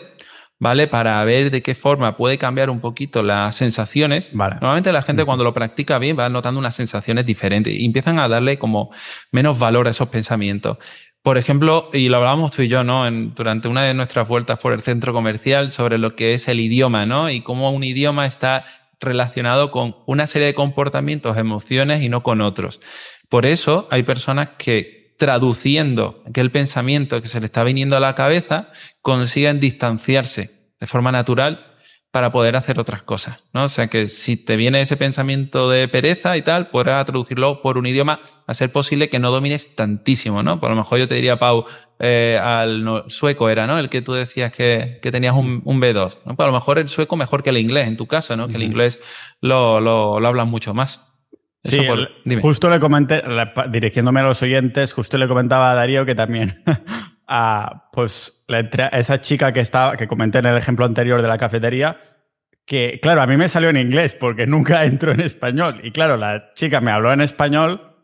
¿vale? Para ver de qué forma puede cambiar un poquito las sensaciones. Normalmente la gente cuando lo practica bien va notando unas sensaciones diferentes y empiezan a darle como menos valor a esos pensamientos. Por ejemplo, y lo hablábamos tú y yo, ¿no? En, durante una de nuestras vueltas por el centro comercial sobre lo que es el idioma, ¿no? Y cómo un idioma está relacionado con una serie de comportamientos, emociones y no con otros. Por eso hay personas que traduciendo aquel pensamiento que se le está viniendo a la cabeza consiguen distanciarse de forma natural para poder hacer otras cosas, ¿no? O sea que si te viene ese pensamiento de pereza y tal, podrás traducirlo por un idioma a ser posible que no domines tantísimo, ¿no? Por lo mejor yo te diría, Pau, eh, al sueco era, ¿no? El que tú decías que, que tenías un, un B2, ¿no? Pues a lo mejor el sueco mejor que el inglés, en tu caso, ¿no? Que el inglés lo, lo, lo hablan mucho más. sí, justo le comenté, dirigiéndome a los oyentes, justo le comentaba a Darío que también a, pues, esa chica que, estaba, que comenté en el ejemplo anterior de la cafetería, que, claro, a mí me salió en inglés porque nunca entro en español. Y claro, la chica me habló en español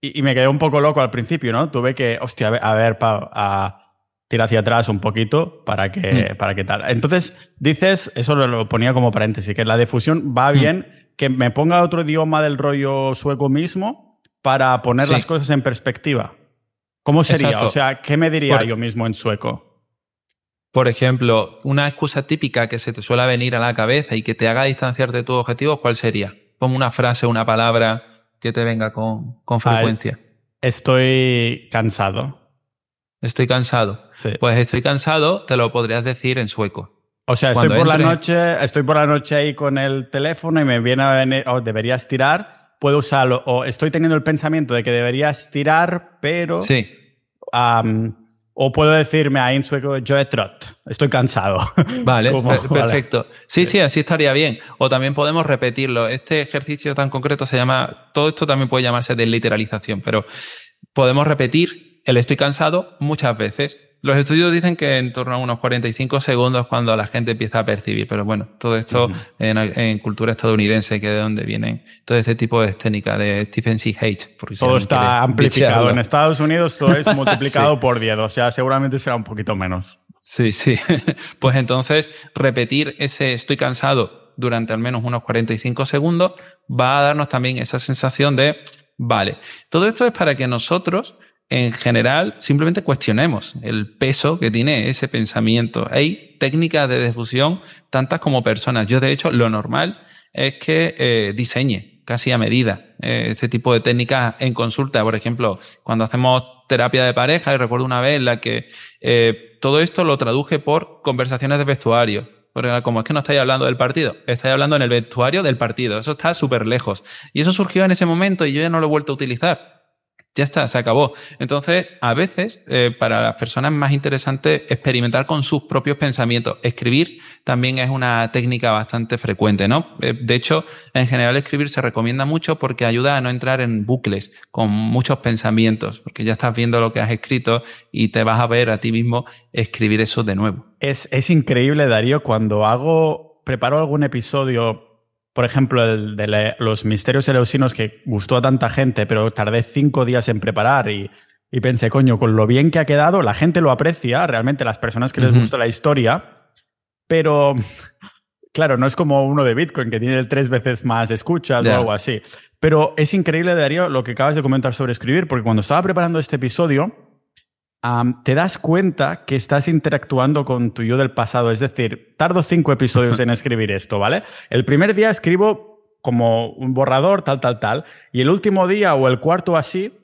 y, me quedé un poco loco al principio, ¿no? Tuve que, hostia, a ver, Pau, a tirar hacia atrás un poquito para que, mm. para que tal. Entonces, dices, eso lo, ponía como paréntesis, que la difusión va mm. bien que me ponga otro idioma del rollo sueco mismo para poner las cosas en perspectiva. ¿Cómo sería? O sea, ¿qué me diría yo mismo en sueco? Por ejemplo, una excusa típica que se te suele venir a la cabeza y que te haga distanciarte de tus objetivos, ¿cuál sería? Como una frase, una palabra que te venga con, con frecuencia. estoy cansado. Estoy cansado. Pues estoy cansado, te lo podrías decir en sueco. O sea, estoy por la noche, estoy por la noche ahí con el teléfono y me viene a venir, o deberías tirar, puedo usarlo, o estoy teniendo el pensamiento de que deberías tirar, pero. Sí. O puedo decirme ahí en sueco, yo trot, estoy cansado. Vale, perfecto. Sí, sí, así estaría bien. O también podemos repetirlo. Este ejercicio tan concreto se llama, todo esto también puede llamarse desliteralización, pero podemos repetir el estoy cansado muchas veces los estudios dicen que en torno a unos 45 segundos cuando la gente empieza a percibir, pero bueno, todo esto en, cultura estadounidense, que es de donde vienen todo este tipo de técnica de Stephen C. H. todo está amplificado. En Estados Unidos todo es multiplicado por 10, o sea, seguramente será un poquito menos. Sí, sí. pues entonces, repetir ese estoy cansado durante al menos unos 45 segundos va a darnos también esa sensación de, vale, todo esto es para que nosotros en general simplemente cuestionemos el peso que tiene ese pensamiento. Hay técnicas de difusión tantas como personas. Yo, de hecho, lo normal es que eh, diseñe casi a medida eh, este tipo de técnicas en consulta. Por ejemplo, cuando hacemos terapia de pareja, y recuerdo una vez en la que eh, todo esto lo traduje por conversaciones de vestuario. Porque como es que no estáis hablando del partido, estáis hablando en el vestuario del partido. Eso está súper lejos. Y eso surgió en ese momento y yo ya no lo he vuelto a utilizar ya está, se acabó. Entonces, a veces, eh, para las personas más interesante experimentar con sus propios pensamientos. Escribir también es una técnica bastante frecuente, ¿no? Eh, de hecho, en general escribir se recomienda mucho porque ayuda a no entrar en bucles con muchos pensamientos, porque ya estás viendo lo que has escrito y te vas a ver a ti mismo escribir eso de nuevo. Es, es increíble, Darío, cuando hago, preparo algún episodio por ejemplo, el de los misterios eleusinos que gustó a tanta gente, pero tardé cinco días en preparar y, pensé, coño, con lo bien que ha quedado, la gente lo aprecia, realmente las personas que les gusta la historia, pero claro, no es como uno de Bitcoin que tiene tres veces más escuchas o algo así. Pero es increíble, Darío, lo que acabas de comentar sobre escribir, porque cuando estaba preparando este episodio, te das cuenta que estás interactuando con tu yo del pasado. Es decir, tardo cinco episodios en escribir esto, ¿vale? El primer día escribo como un borrador, tal, tal, tal. Y el último día o el cuarto así,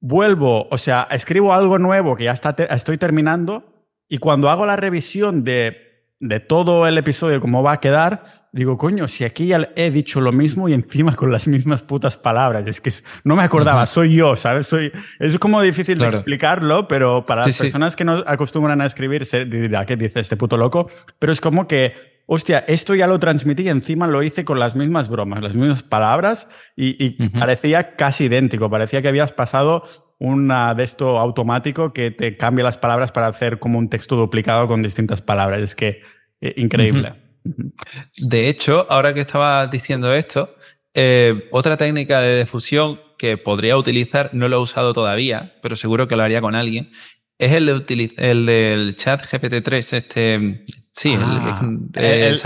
vuelvo, o sea, escribo algo nuevo que ya está estoy terminando. Y cuando hago la revisión de, de todo el episodio, cómo va a quedar, Digo, coño, si aquí ya he dicho lo mismo y encima con las mismas putas palabras. Es que no me acordaba, soy yo, ¿sabes? Soy, es como difícil de explicarlo, pero para las personas que no acostumbran a escribir, se dirá, ¿qué dice este puto loco? Pero es como que, hostia, esto ya lo transmití y encima lo hice con las mismas bromas, las mismas palabras y, parecía casi idéntico. Parecía que habías pasado una de esto automático que te cambia las palabras para hacer como un texto duplicado con distintas palabras. Es que, eh, increíble. De hecho, ahora que estaba diciendo esto, eh, otra técnica de difusión que podría utilizar, no lo he usado todavía, pero seguro que lo haría con alguien, es el, de el del chat GPT-3, este... Sí, ah,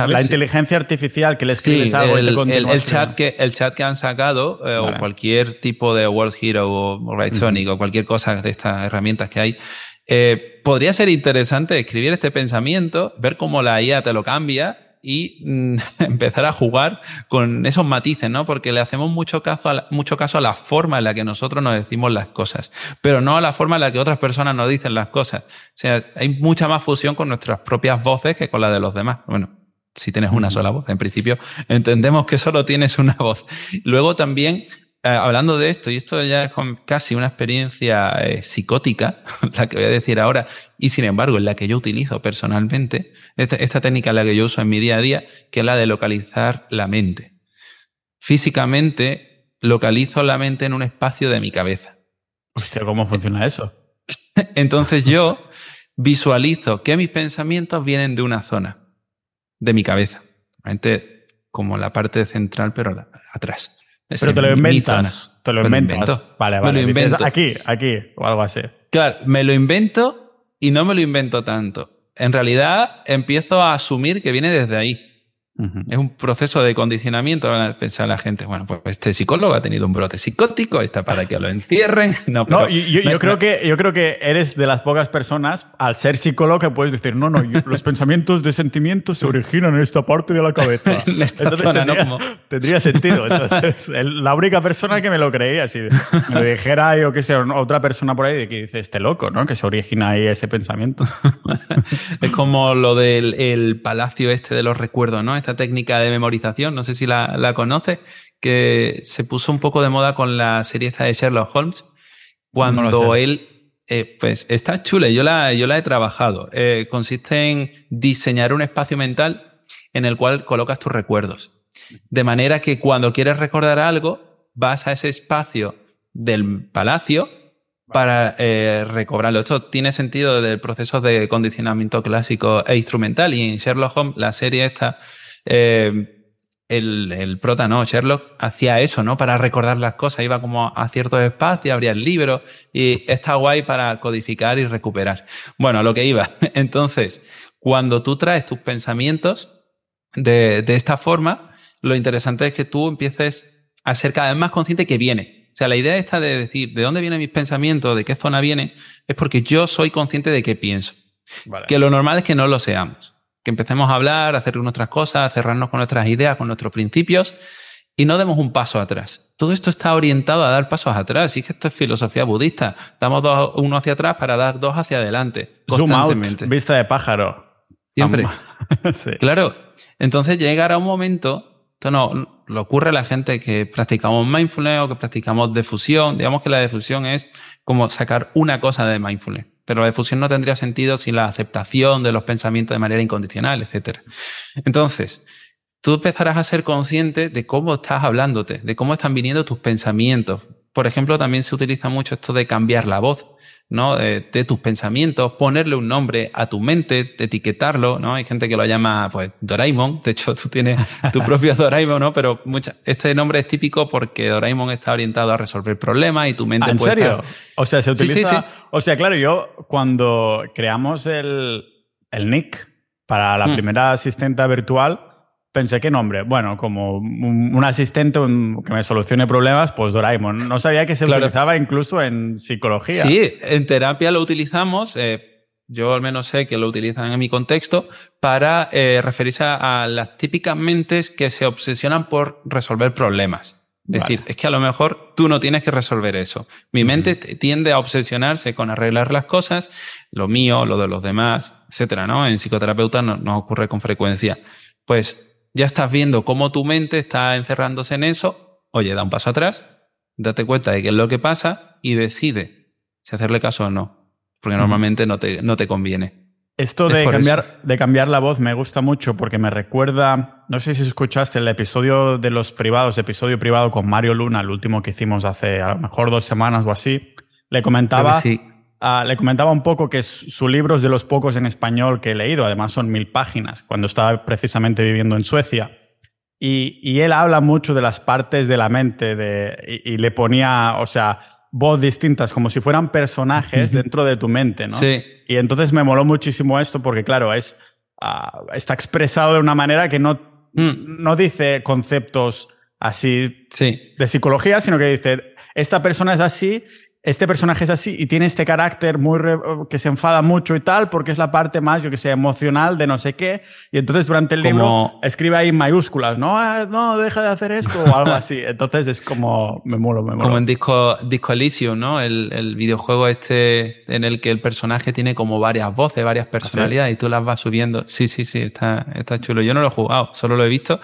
la inteligencia artificial que le escribes algo el, el, chat que el chat que han sacado eh, o cualquier tipo de World Hero o Writesonic o cualquier cosa de estas herramientas que hay eh, podría ser interesante escribir este pensamiento, ver cómo la IA te lo cambia y mm, empezar a jugar con esos matices, ¿no? Porque le hacemos mucho caso, a la, mucho caso a la forma en la que nosotros nos decimos las cosas, pero no a la forma en la que otras personas nos dicen las cosas. O sea, hay mucha más fusión con nuestras propias voces que con la de los demás. Bueno, si tienes una sola voz, en principio entendemos que solo tienes una voz. Luego también eh, hablando de esto, y esto ya es casi una experiencia eh, psicótica, la que voy a decir ahora, y sin embargo es la que yo utilizo personalmente, esta, esta técnica es la que yo uso en mi día a día, que es la de localizar la mente. Físicamente, localizo la mente en un espacio de mi cabeza. Hostia, ¿cómo funciona eso? Entonces yo visualizo que mis pensamientos vienen de una zona de mi cabeza. Como la parte central, pero atrás. Pero te lo inventas. Te lo inventas. Vale, vale. Me lo invento. aquí, aquí, o algo así. Claro, me lo invento y no me lo invento tanto. En realidad empiezo a asumir que viene desde ahí. Es un proceso de condicionamiento. a pensar la gente, bueno, pues este psicólogo ha tenido un brote psicótico, está para que lo encierren. No, pero, yo, creo que, yo creo que eres de las pocas personas, al ser psicólogo, que puedes decir, no, no, los pensamientos de sentimientos se originan en esta parte de la cabeza. Entonces tendría, sentido. Entonces, la única persona que me lo creía, si me lo dijera yo que sea otra persona por ahí, que dice, este loco, ¿no? Que se origina ahí ese pensamiento. es como lo del el palacio este de los recuerdos, ¿no? Técnica de memorización, no sé si la, la conoces, que se puso un poco de moda con la serie esta de Sherlock Holmes, cuando él, eh, pues está chula, yo la, yo la he trabajado. Eh, consiste en diseñar un espacio mental en el cual colocas tus recuerdos. De manera que cuando quieres recordar algo, vas a ese espacio del palacio para eh, recobrarlo. Esto tiene sentido desde el proceso de condicionamiento clásico e instrumental. Y en Sherlock Holmes, la serie esta, eh, el, el, prota, ¿no? Sherlock hacía eso, ¿no? Para recordar las cosas, iba como a ciertos espacios, abría el libro y está guay para codificar y recuperar. Bueno, a lo que iba. Entonces, cuando tú traes tus pensamientos de, de esta forma, lo interesante es que tú empieces a ser cada vez más consciente que viene. O sea, la idea esta de decir de dónde vienen mis pensamientos, de qué zona viene, es porque yo soy consciente de qué pienso. Que lo normal es que no lo seamos que empecemos a hablar, a hacer nuestras cosas, a cerrarnos con nuestras ideas, con nuestros principios y no demos un paso atrás. Todo esto está orientado a dar pasos atrás. Y es que esto es filosofía budista. Damos dos, uno hacia atrás para dar dos hacia adelante. Constantemente. vista de pájaro. Siempre. Claro. Entonces llegará un momento, esto no lo ocurre a la gente que practicamos mindfulness o que practicamos difusión. Digamos que la difusión es como sacar una cosa de mindfulness. Pero la difusión no tendría sentido sin la aceptación de los pensamientos de manera incondicional, etc. Entonces, tú empezarás a ser consciente de cómo estás hablándote, de cómo están viniendo tus pensamientos. Por ejemplo, también se utiliza mucho esto de cambiar la voz. ¿no? De, tus pensamientos, ponerle un nombre a tu mente, etiquetarlo, ¿no? Hay gente que lo llama, pues, Doraemon. De hecho, tú tienes tu propio Doraemon, ¿no? Pero mucha, este nombre es típico porque Doraemon está orientado a resolver problemas y tu mente ¿Ah, ¿En serio? O sea, se utiliza... O sea, claro, yo cuando creamos el, el nick para la mm. primera asistente virtual, Pensé, ¿qué nombre? Bueno, como un, asistente que me solucione problemas, pues Doraemon. No sabía que se utilizaba incluso en psicología. Sí, en terapia lo utilizamos. Eh, yo al menos sé que lo utilizan en mi contexto para eh, referirse a, las típicas mentes que se obsesionan por resolver problemas. Es decir, es que a lo mejor tú no tienes que resolver eso. Mi mente tiende a obsesionarse con arreglar las cosas, lo mío, lo de los demás, etcétera, ¿no? En psicoterapeuta nos no ocurre con frecuencia. Pues ya estás viendo cómo tu mente está encerrándose en eso, oye, da un paso atrás, date cuenta de qué es lo que pasa y decide si hacerle caso o no, porque normalmente no te, no te conviene. Esto de cambiar, de cambiar la voz me gusta mucho porque me recuerda, no sé si escuchaste el episodio de los privados, episodio privado con Mario Luna, el último que hicimos hace a lo mejor dos semanas o así, le comentaba Ah, le comentaba un poco que su libro es de los pocos en español que he leído, además son mil páginas, cuando estaba precisamente viviendo en Suecia. Y, él habla mucho de las partes de la mente de, y, le ponía, o sea, voz distintas, como si fueran personajes dentro de tu mente, ¿no? Sí. Y entonces me moló muchísimo esto porque, claro, es, ah, está expresado de una manera que no, mm. no dice conceptos así de psicología, sino que dice, esta persona es así este personaje es así y tiene este carácter muy que se enfada mucho y tal, porque es la parte más, yo que sé, emocional de no sé qué. Y entonces durante el libro escribe ahí mayúsculas, no, ah, no, deja de hacer esto o algo así. Entonces es como, me muero, me muero. Como en Disco, Disco Elysium, ¿no? El, el, videojuego este en el que el personaje tiene como varias voces, varias ¿Ah, personalidades y tú las vas subiendo. Sí, sí, sí, está, está chulo. Yo no lo he jugado, solo lo he visto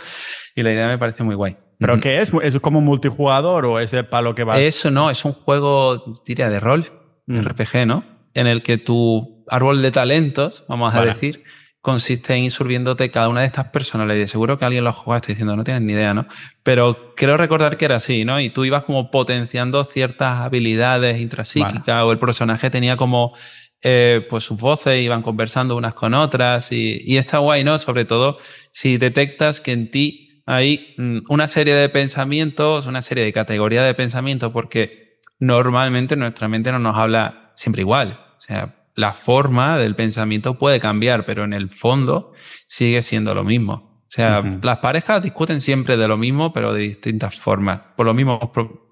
y la idea me parece muy guay. ¿Pero qué es? ¿Es como multijugador o es el palo que va? Eso no, es un juego, diría, de rol, mm. RPG, ¿no? En el que tu árbol de talentos, vamos a decir, consiste en ir subiéndote cada una de estas personalidades. Seguro que alguien lo ha jugado, está diciendo, no tienes ni idea, ¿no? Pero creo recordar que era así, ¿no? Y tú ibas como potenciando ciertas habilidades intrapsíquicas o el personaje tenía como eh, pues sus voces iban conversando unas con otras y, y está guay, ¿no? Sobre todo si detectas que en ti hay mm, una serie de pensamientos, una serie de categorías de pensamientos, porque normalmente nuestra mente no nos habla siempre igual. O sea, la forma del pensamiento puede cambiar, pero en el fondo sigue siendo lo mismo. O sea, las parejas discuten siempre de lo mismo, pero de distintas formas, por los mismos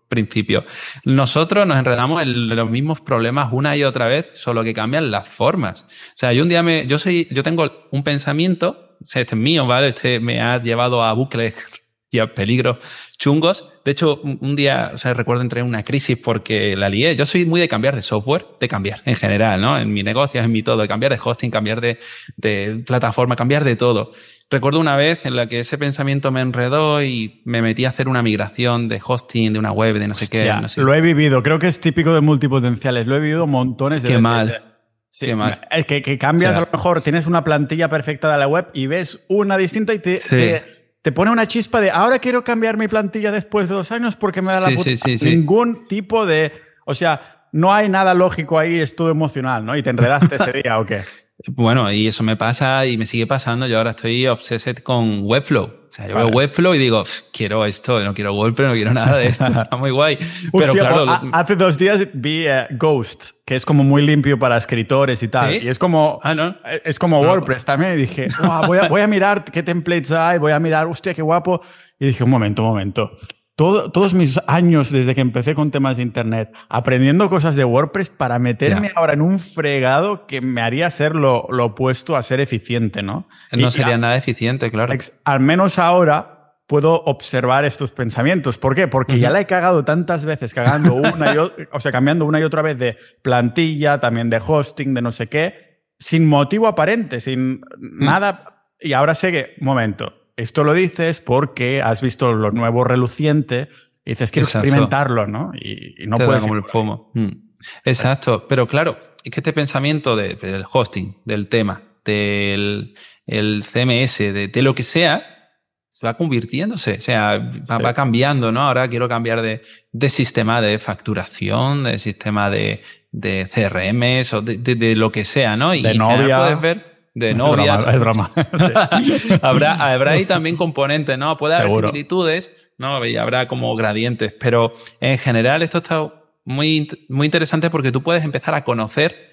principios. Nosotros nos enredamos en los mismos problemas una y otra vez, solo que cambian las formas. O sea, yo un día me, yo soy, yo tengo un pensamiento, este es mío, ¿vale? Este me ha llevado a bucles y a peligros chungos. De hecho, un día, o sea, recuerdo entré en una crisis porque la lié. Yo soy muy de cambiar de software, de cambiar en general, ¿no? En mi negocio, en mi todo, de cambiar de hosting, cambiar de, de plataforma, cambiar de todo. Recuerdo una vez en la que ese pensamiento me enredó y me metí a hacer una migración de hosting, de una web, de no sé qué. No sé. Lo he vivido, creo que es típico de multipotenciales. Lo he vivido montones de qué veces. Mal. Sí. Es que, que cambias, o sea, a lo mejor tienes una plantilla perfecta de la web y ves una distinta y te, sí. te, te, pone una chispa de ahora quiero cambiar mi plantilla después de dos años porque me da la puta. Ningún tipo de. O sea, no hay nada lógico ahí, es todo emocional, ¿no? Y te enredaste ese día o qué. Bueno, y eso me pasa y me sigue pasando. Yo ahora estoy obsessed con Webflow. O sea, yo vale. veo Webflow y digo, quiero esto, no quiero Wordpress, no quiero nada de esto. Está muy guay. Pero Hostia, claro. Pues, hace dos días vi uh, Ghost, que es como muy limpio para escritores y tal. ¿Sí? Y es como, ah, ¿no? es como no, WordPress también. Y dije, voy, a, voy a mirar qué templates hay, voy a mirar, hostia, qué guapo. Y dije, un momento, un momento. Todo, todos mis años desde que empecé con temas de Internet, aprendiendo cosas de WordPress para meterme yeah. ahora en un fregado que me haría ser lo, lo opuesto a ser eficiente, ¿no? No y, sería nada eficiente, claro. Al menos ahora puedo observar estos pensamientos. ¿Por qué? Porque uh -huh. ya la he cagado tantas veces, cagando una y otra, o sea, cambiando una y otra vez de plantilla, también de hosting, de no sé qué, sin motivo aparente, sin uh -huh. nada. Y ahora sé que, momento, esto lo dices porque has visto lo nuevo reluciente y dices, quiero Exacto. experimentarlo, ¿no? Y, y no Te puedes... como el FOMO. Mm. Exacto. Pero claro, es que este pensamiento de, del hosting, del tema, del el CMS, de, de, lo que sea, se va convirtiéndose, o sea, va, sí. va cambiando, ¿no? Ahora quiero cambiar de, de, sistema de facturación, de sistema de, de CRMs o de, de, lo que sea, ¿no? Y de novia. puedes ver de novia. Es broma. Es broma. Sí. habrá, habrá ahí también componentes, ¿no? Puede haber Seguro. similitudes, ¿no? Y habrá como gradientes, pero en general esto está muy, muy interesante porque tú puedes empezar a conocer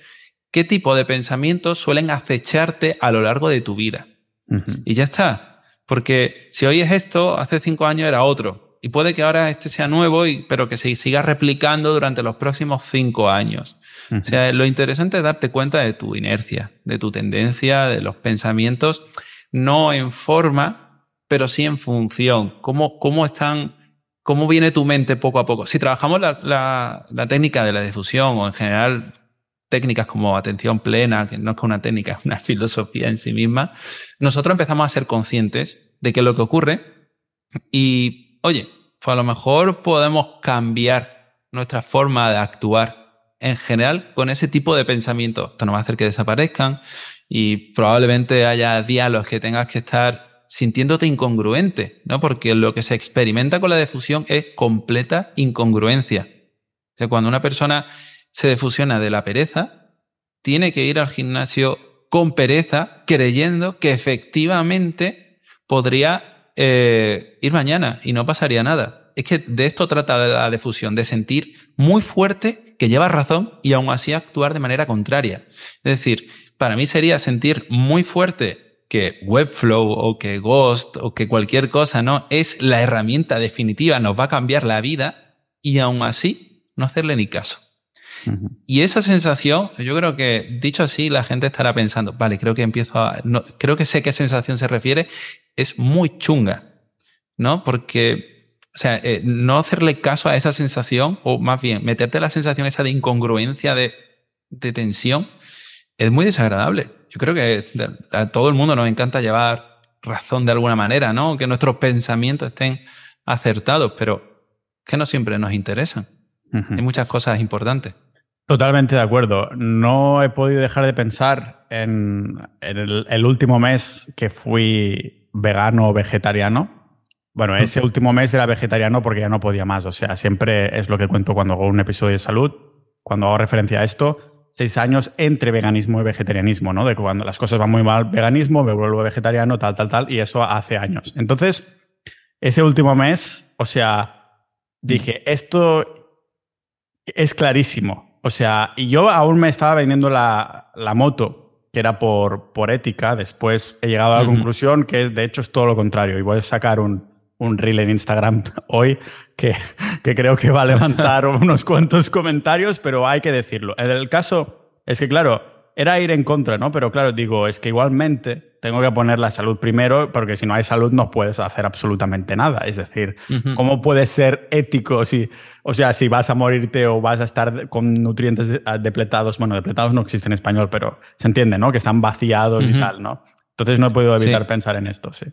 qué tipo de pensamientos suelen acecharte a lo largo de tu vida. Uh -huh. Y ya está. Porque si hoy es esto, hace cinco años era otro. Y puede que ahora este sea nuevo, y, pero que se siga replicando durante los próximos cinco años. O sea, lo interesante es darte cuenta de tu inercia, de tu tendencia, de los pensamientos, no en forma, pero sí en función. ¿Cómo, cómo están, cómo viene tu mente poco a poco? Si trabajamos la, la, la técnica de la difusión o en general técnicas como atención plena, que no es que una técnica, es una filosofía en sí misma, nosotros empezamos a ser conscientes de que lo que ocurre y, oye, pues a lo mejor podemos cambiar nuestra forma de actuar en general con ese tipo de pensamiento. Esto no va a hacer que desaparezcan y probablemente haya días los que tengas que estar sintiéndote incongruente, ¿no? Porque lo que se experimenta con la difusión es completa incongruencia. O sea, cuando una persona se defusiona de la pereza, tiene que ir al gimnasio con pereza, creyendo que efectivamente podría eh, ir mañana y no pasaría nada. Es que de esto trata la difusión, de sentir muy fuerte que lleva razón y aún así actuar de manera contraria. Es decir, para mí sería sentir muy fuerte que Webflow o que Ghost o que cualquier cosa no es la herramienta definitiva, nos va a cambiar la vida y aún así no hacerle ni caso. Y esa sensación, yo creo que dicho así, la gente estará pensando, vale, creo que empiezo a, no, creo que sé qué sensación se refiere, es muy chunga, ¿no? Porque, o sea, eh, no hacerle caso a esa sensación, o más bien, meterte la sensación esa de incongruencia, de, de tensión, es muy desagradable. Yo creo que a todo el mundo nos encanta llevar razón de alguna manera, ¿no? Que nuestros pensamientos estén acertados, pero que no siempre nos interesan. Uh -huh. Hay muchas cosas importantes. Totalmente de acuerdo. No he podido dejar de pensar en, en el, el, último mes que fui vegano o vegetariano. Bueno, ese último mes era vegetariano porque ya no podía más. O sea, siempre es lo que cuento cuando hago un episodio de salud, cuando hago referencia a esto. seis años entre veganismo y vegetarianismo, ¿no? De cuando las cosas van muy mal, veganismo, me vuelvo vegetariano, tal, tal, tal, y eso hace años. Entonces, ese último mes, o sea, dije, esto es clarísimo. O sea, y yo aún me estaba vendiendo la, la moto, que era por, por ética. Después he llegado a la conclusión que de hecho es todo lo contrario. Y voy a sacar un, un reel en Instagram hoy que, que creo que va a levantar unos cuantos comentarios, pero hay que decirlo. En el caso es que, claro, era ir en contra, ¿no? Pero claro, digo, es que igualmente tengo que poner la salud primero, porque si no hay salud no puedes hacer absolutamente nada. Es decir, ¿cómo puedes ser ético si, o sea, si vas a morirte o vas a estar con nutrientes depletados? Bueno, depletados no existe en español, pero se entiende, ¿no? Que están vaciados y tal, ¿no? Entonces no he podido evitar pensar en esto, sí.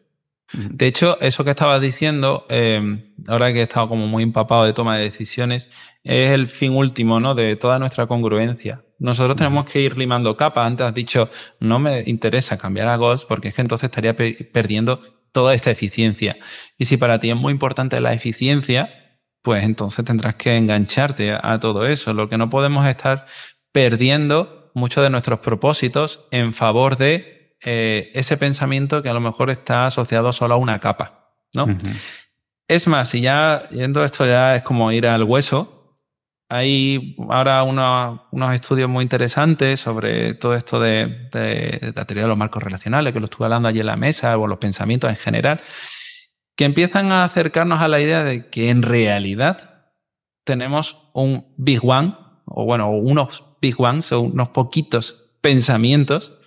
De hecho, eso que estabas diciendo, eh, ahora que he estado como muy empapado de toma de decisiones, es el fin último, ¿no? De toda nuestra congruencia. Nosotros tenemos que ir limando capas. Antes has dicho, no me interesa cambiar a Ghost porque es que entonces estaría perdiendo toda esta eficiencia. Y si para ti es muy importante la eficiencia, pues entonces tendrás que engancharte a, todo eso. Lo que no podemos estar perdiendo muchos de nuestros propósitos en favor de eh, ese pensamiento que a lo mejor está asociado solo a una capa, ¿no? Es más, si ya yendo esto ya es como ir al hueso, hay ahora unos estudios muy interesantes sobre todo esto de, de, la teoría de los marcos relacionales, que lo estuve hablando allí en la mesa, o los pensamientos en general, que empiezan a acercarnos a la idea de que en realidad tenemos un Big One, o bueno, unos Big Ones, o unos poquitos pensamientos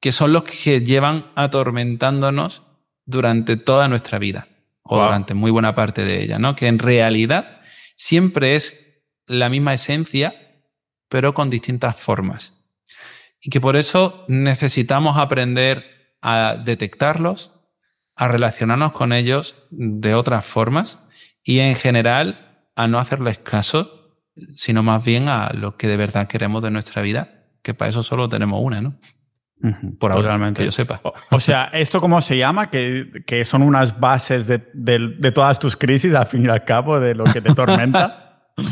que son los que llevan atormentándonos durante toda nuestra vida, o durante muy buena parte de ella, ¿no? Que en realidad siempre es la misma esencia, pero con distintas formas. Y que por eso necesitamos aprender a detectarlos, a relacionarnos con ellos de otras formas y en general a no hacerles caso, sino más bien a lo que de verdad queremos de nuestra vida, que para eso solo tenemos una, ¿no? Por ahora, realmente. que yo sepa. O, sea, ¿esto cómo se llama? Que, que son unas bases de, de, todas tus crisis, al fin y al cabo, de lo que te tormenta.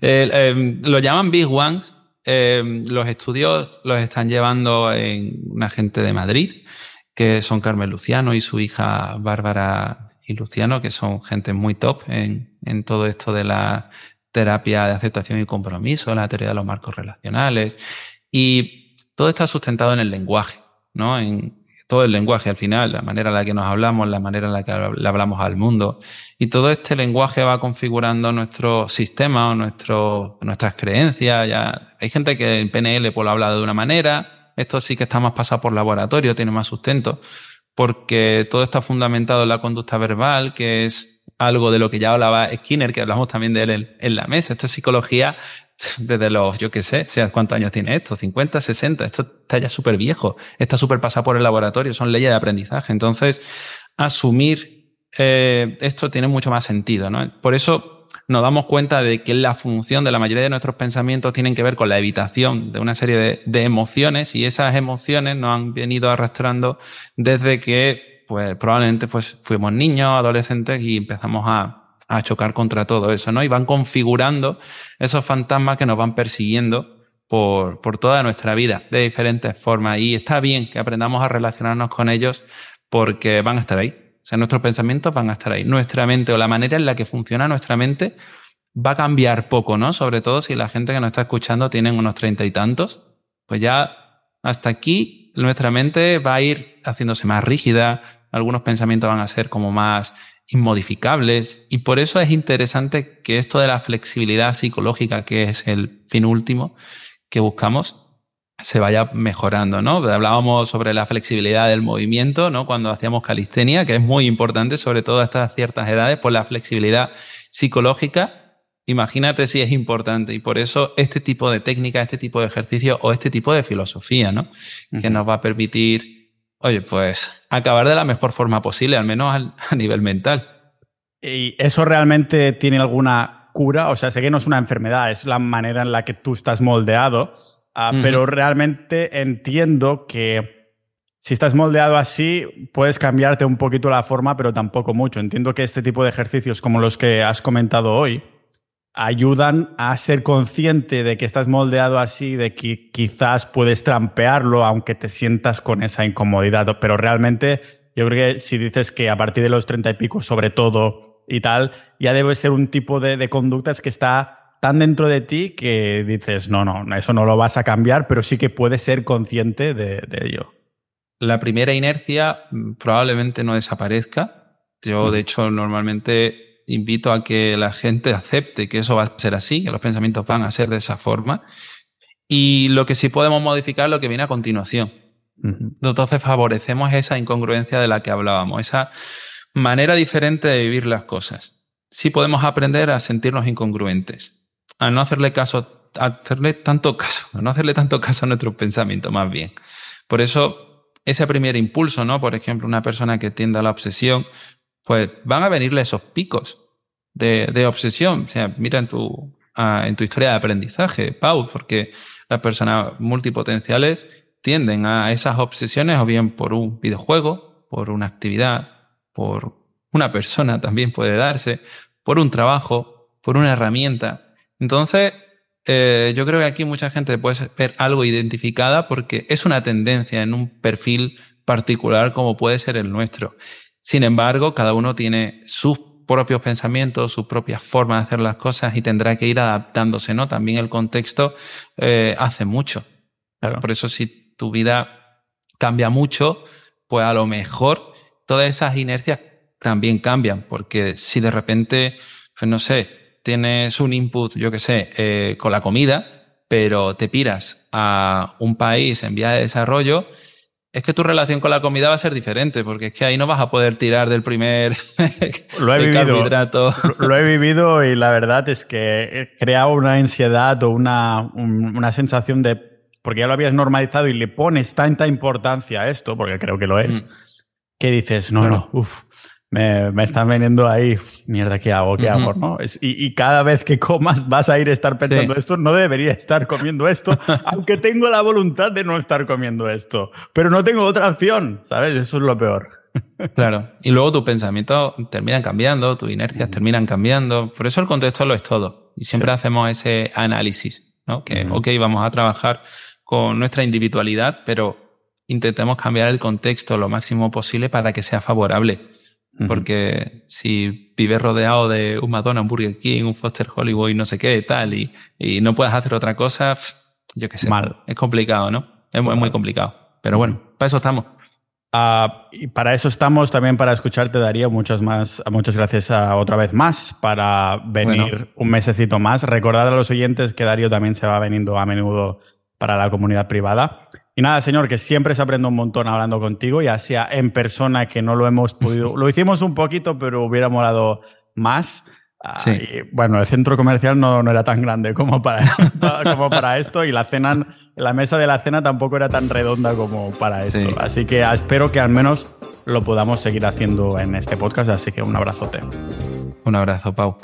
Em, lo llaman Big Ones. Em, los estudios los están llevando en una gente de Madrid, que son Carmen Luciano y su hija Bárbara y Luciano, que son gente muy top en, en todo esto de la terapia de aceptación y compromiso, la teoría de los marcos relacionales. Y todo está sustentado en el lenguaje, ¿no? En todo el lenguaje al final, la manera en la que nos hablamos, la manera en la que le hablamos al mundo. Y todo este lenguaje va configurando nuestro sistema o nuestro, nuestras creencias. Ya hay gente que en PNL pues, lo habla de una manera. Esto sí que está más pasado por laboratorio, tiene más sustento, porque todo está fundamentado en la conducta verbal, que es algo de lo que ya hablaba Skinner, que hablamos también de él en, la mesa. Esta psicología desde los, yo qué sé, sea, ¿cuántos años tiene esto? 50, 60, esto está ya súper viejo, está súper pasado por el laboratorio, son leyes de aprendizaje. Entonces, asumir eh, esto tiene mucho más sentido, ¿no? Por eso nos damos cuenta de que la función de la mayoría de nuestros pensamientos tienen que ver con la evitación de una serie de, de emociones y esas emociones nos han venido arrastrando desde que, pues, probablemente pues, fuimos niños, adolescentes y empezamos a a chocar contra todo eso, ¿no? Y van configurando esos fantasmas que nos van persiguiendo por, por toda nuestra vida, de diferentes formas. Y está bien que aprendamos a relacionarnos con ellos porque van a estar ahí. O sea, nuestros pensamientos van a estar ahí. Nuestra mente o la manera en la que funciona nuestra mente va a cambiar poco, ¿no? Sobre todo si la gente que nos está escuchando tienen unos treinta y tantos, pues ya hasta aquí nuestra mente va a ir haciéndose más rígida, algunos pensamientos van a ser como más inmodificables y por eso es interesante que esto de la flexibilidad psicológica, que es el fin último que buscamos, se vaya mejorando, ¿no? Hablábamos sobre la flexibilidad del movimiento, ¿no? Cuando hacíamos calistenia, que es muy importante, sobre todo a estas ciertas edades, por la flexibilidad psicológica. Imagínate si es importante y por eso este tipo de técnica, este tipo de ejercicio o este tipo de filosofía, ¿no? Que nos va a permitir oye, pues acabar de la mejor forma posible, al menos a nivel mental. ¿Y eso realmente tiene alguna cura? O sea, sé que no es una enfermedad, es la manera en la que tú estás moldeado, ah, pero realmente entiendo que si estás moldeado así, puedes cambiarte un poquito la forma, pero tampoco mucho. Entiendo que este tipo de ejercicios como los que has comentado hoy ayudan a ser consciente de que estás moldeado así, de que quizás puedes trampearlo aunque te sientas con esa incomodidad. Pero realmente yo creo que si dices que a partir de los treinta y pico, sobre todo y tal, ya debe ser un tipo de, de conductas que está tan dentro de ti que dices, no, no, eso no lo vas a cambiar, pero sí que puedes ser consciente de, de ello. La primera inercia mm, probablemente no desaparezca. Yo, de hecho, normalmente invito a que la gente acepte que eso va a ser así, que los pensamientos van a ser de esa forma. Y lo que sí podemos modificar es lo que viene a continuación. Entonces favorecemos esa incongruencia de la que hablábamos, esa manera diferente de vivir las cosas. Sí podemos aprender a sentirnos incongruentes, a no hacerle caso, a hacerle tanto caso, a no hacerle tanto caso a nuestros pensamientos, más bien. Por eso, ese primer impulso, ¿no? Por ejemplo, una persona que tiende a la obsesión, pues van a venirle esos picos de, obsesión. O sea, mira en tu, ah, en tu historia de aprendizaje, Pau, porque las personas multipotenciales tienden a esas obsesiones o bien por un videojuego, por una actividad, por una persona también puede darse, por un trabajo, por una herramienta. Entonces, eh, yo creo que aquí mucha gente puede ver algo identificada porque es una tendencia en un perfil particular como puede ser el nuestro. Sin embargo, cada uno tiene sus propios pensamientos, sus propias formas de hacer las cosas y tendrá que ir adaptándose, ¿no? También el contexto eh, hace mucho. Por eso si tu vida cambia mucho, pues a lo mejor todas esas inercias también cambian, porque si de repente, pues no sé, tienes un input, yo qué sé, eh, con la comida, pero te piras a un país en vía de desarrollo, es que tu relación con la comida va a ser diferente, porque es que ahí no vas a poder tirar del primer lo he vivido, Lo, he vivido y la verdad es que crea una ansiedad o una, una sensación de, porque ya lo habías normalizado y le pones tanta importancia a esto, porque creo que lo es, mm. que dices, no, no, uff, me, me, están veniendo ahí, mierda, ¿qué hago? ¿Qué hago? ¿no? y, y, cada vez que comas vas a ir a estar pensando esto, no debería estar comiendo esto, aunque tengo la voluntad de no estar comiendo esto, pero no tengo otra opción, ¿sabes? Eso es lo peor. Claro, y luego tus pensamientos terminan cambiando, tus inercias terminan cambiando, por eso el contexto lo es todo. Y siempre hacemos ese análisis, ¿no? Que, ok, vamos a trabajar con nuestra individualidad, pero intentemos cambiar el contexto lo máximo posible para que sea favorable porque si vives rodeado de un Madonna, un Burger King, un Foster Hollywood y no sé qué, tal, y, y no puedes hacer otra cosa, yo qué sé. Mal. Es complicado, ¿no? Es, muy complicado. Pero bueno, para eso estamos. Uh, y para eso estamos también para escucharte, Darío. Muchas más, muchas gracias a, otra vez más para venir un mesecito más. Recordad a los oyentes que Darío también se va veniendo a menudo para la comunidad privada. Y nada, señor, que siempre se aprende un montón hablando contigo, ya sea en persona, que no lo hemos podido. Lo hicimos un poquito, pero hubiera molado más. Ah, bueno, el centro comercial no, no era tan grande como para, como para esto y la cena, la mesa de la cena tampoco era tan redonda como para esto. Así que espero que al menos lo podamos seguir haciendo en este podcast. Así que un abrazote. Un abrazo, Pau.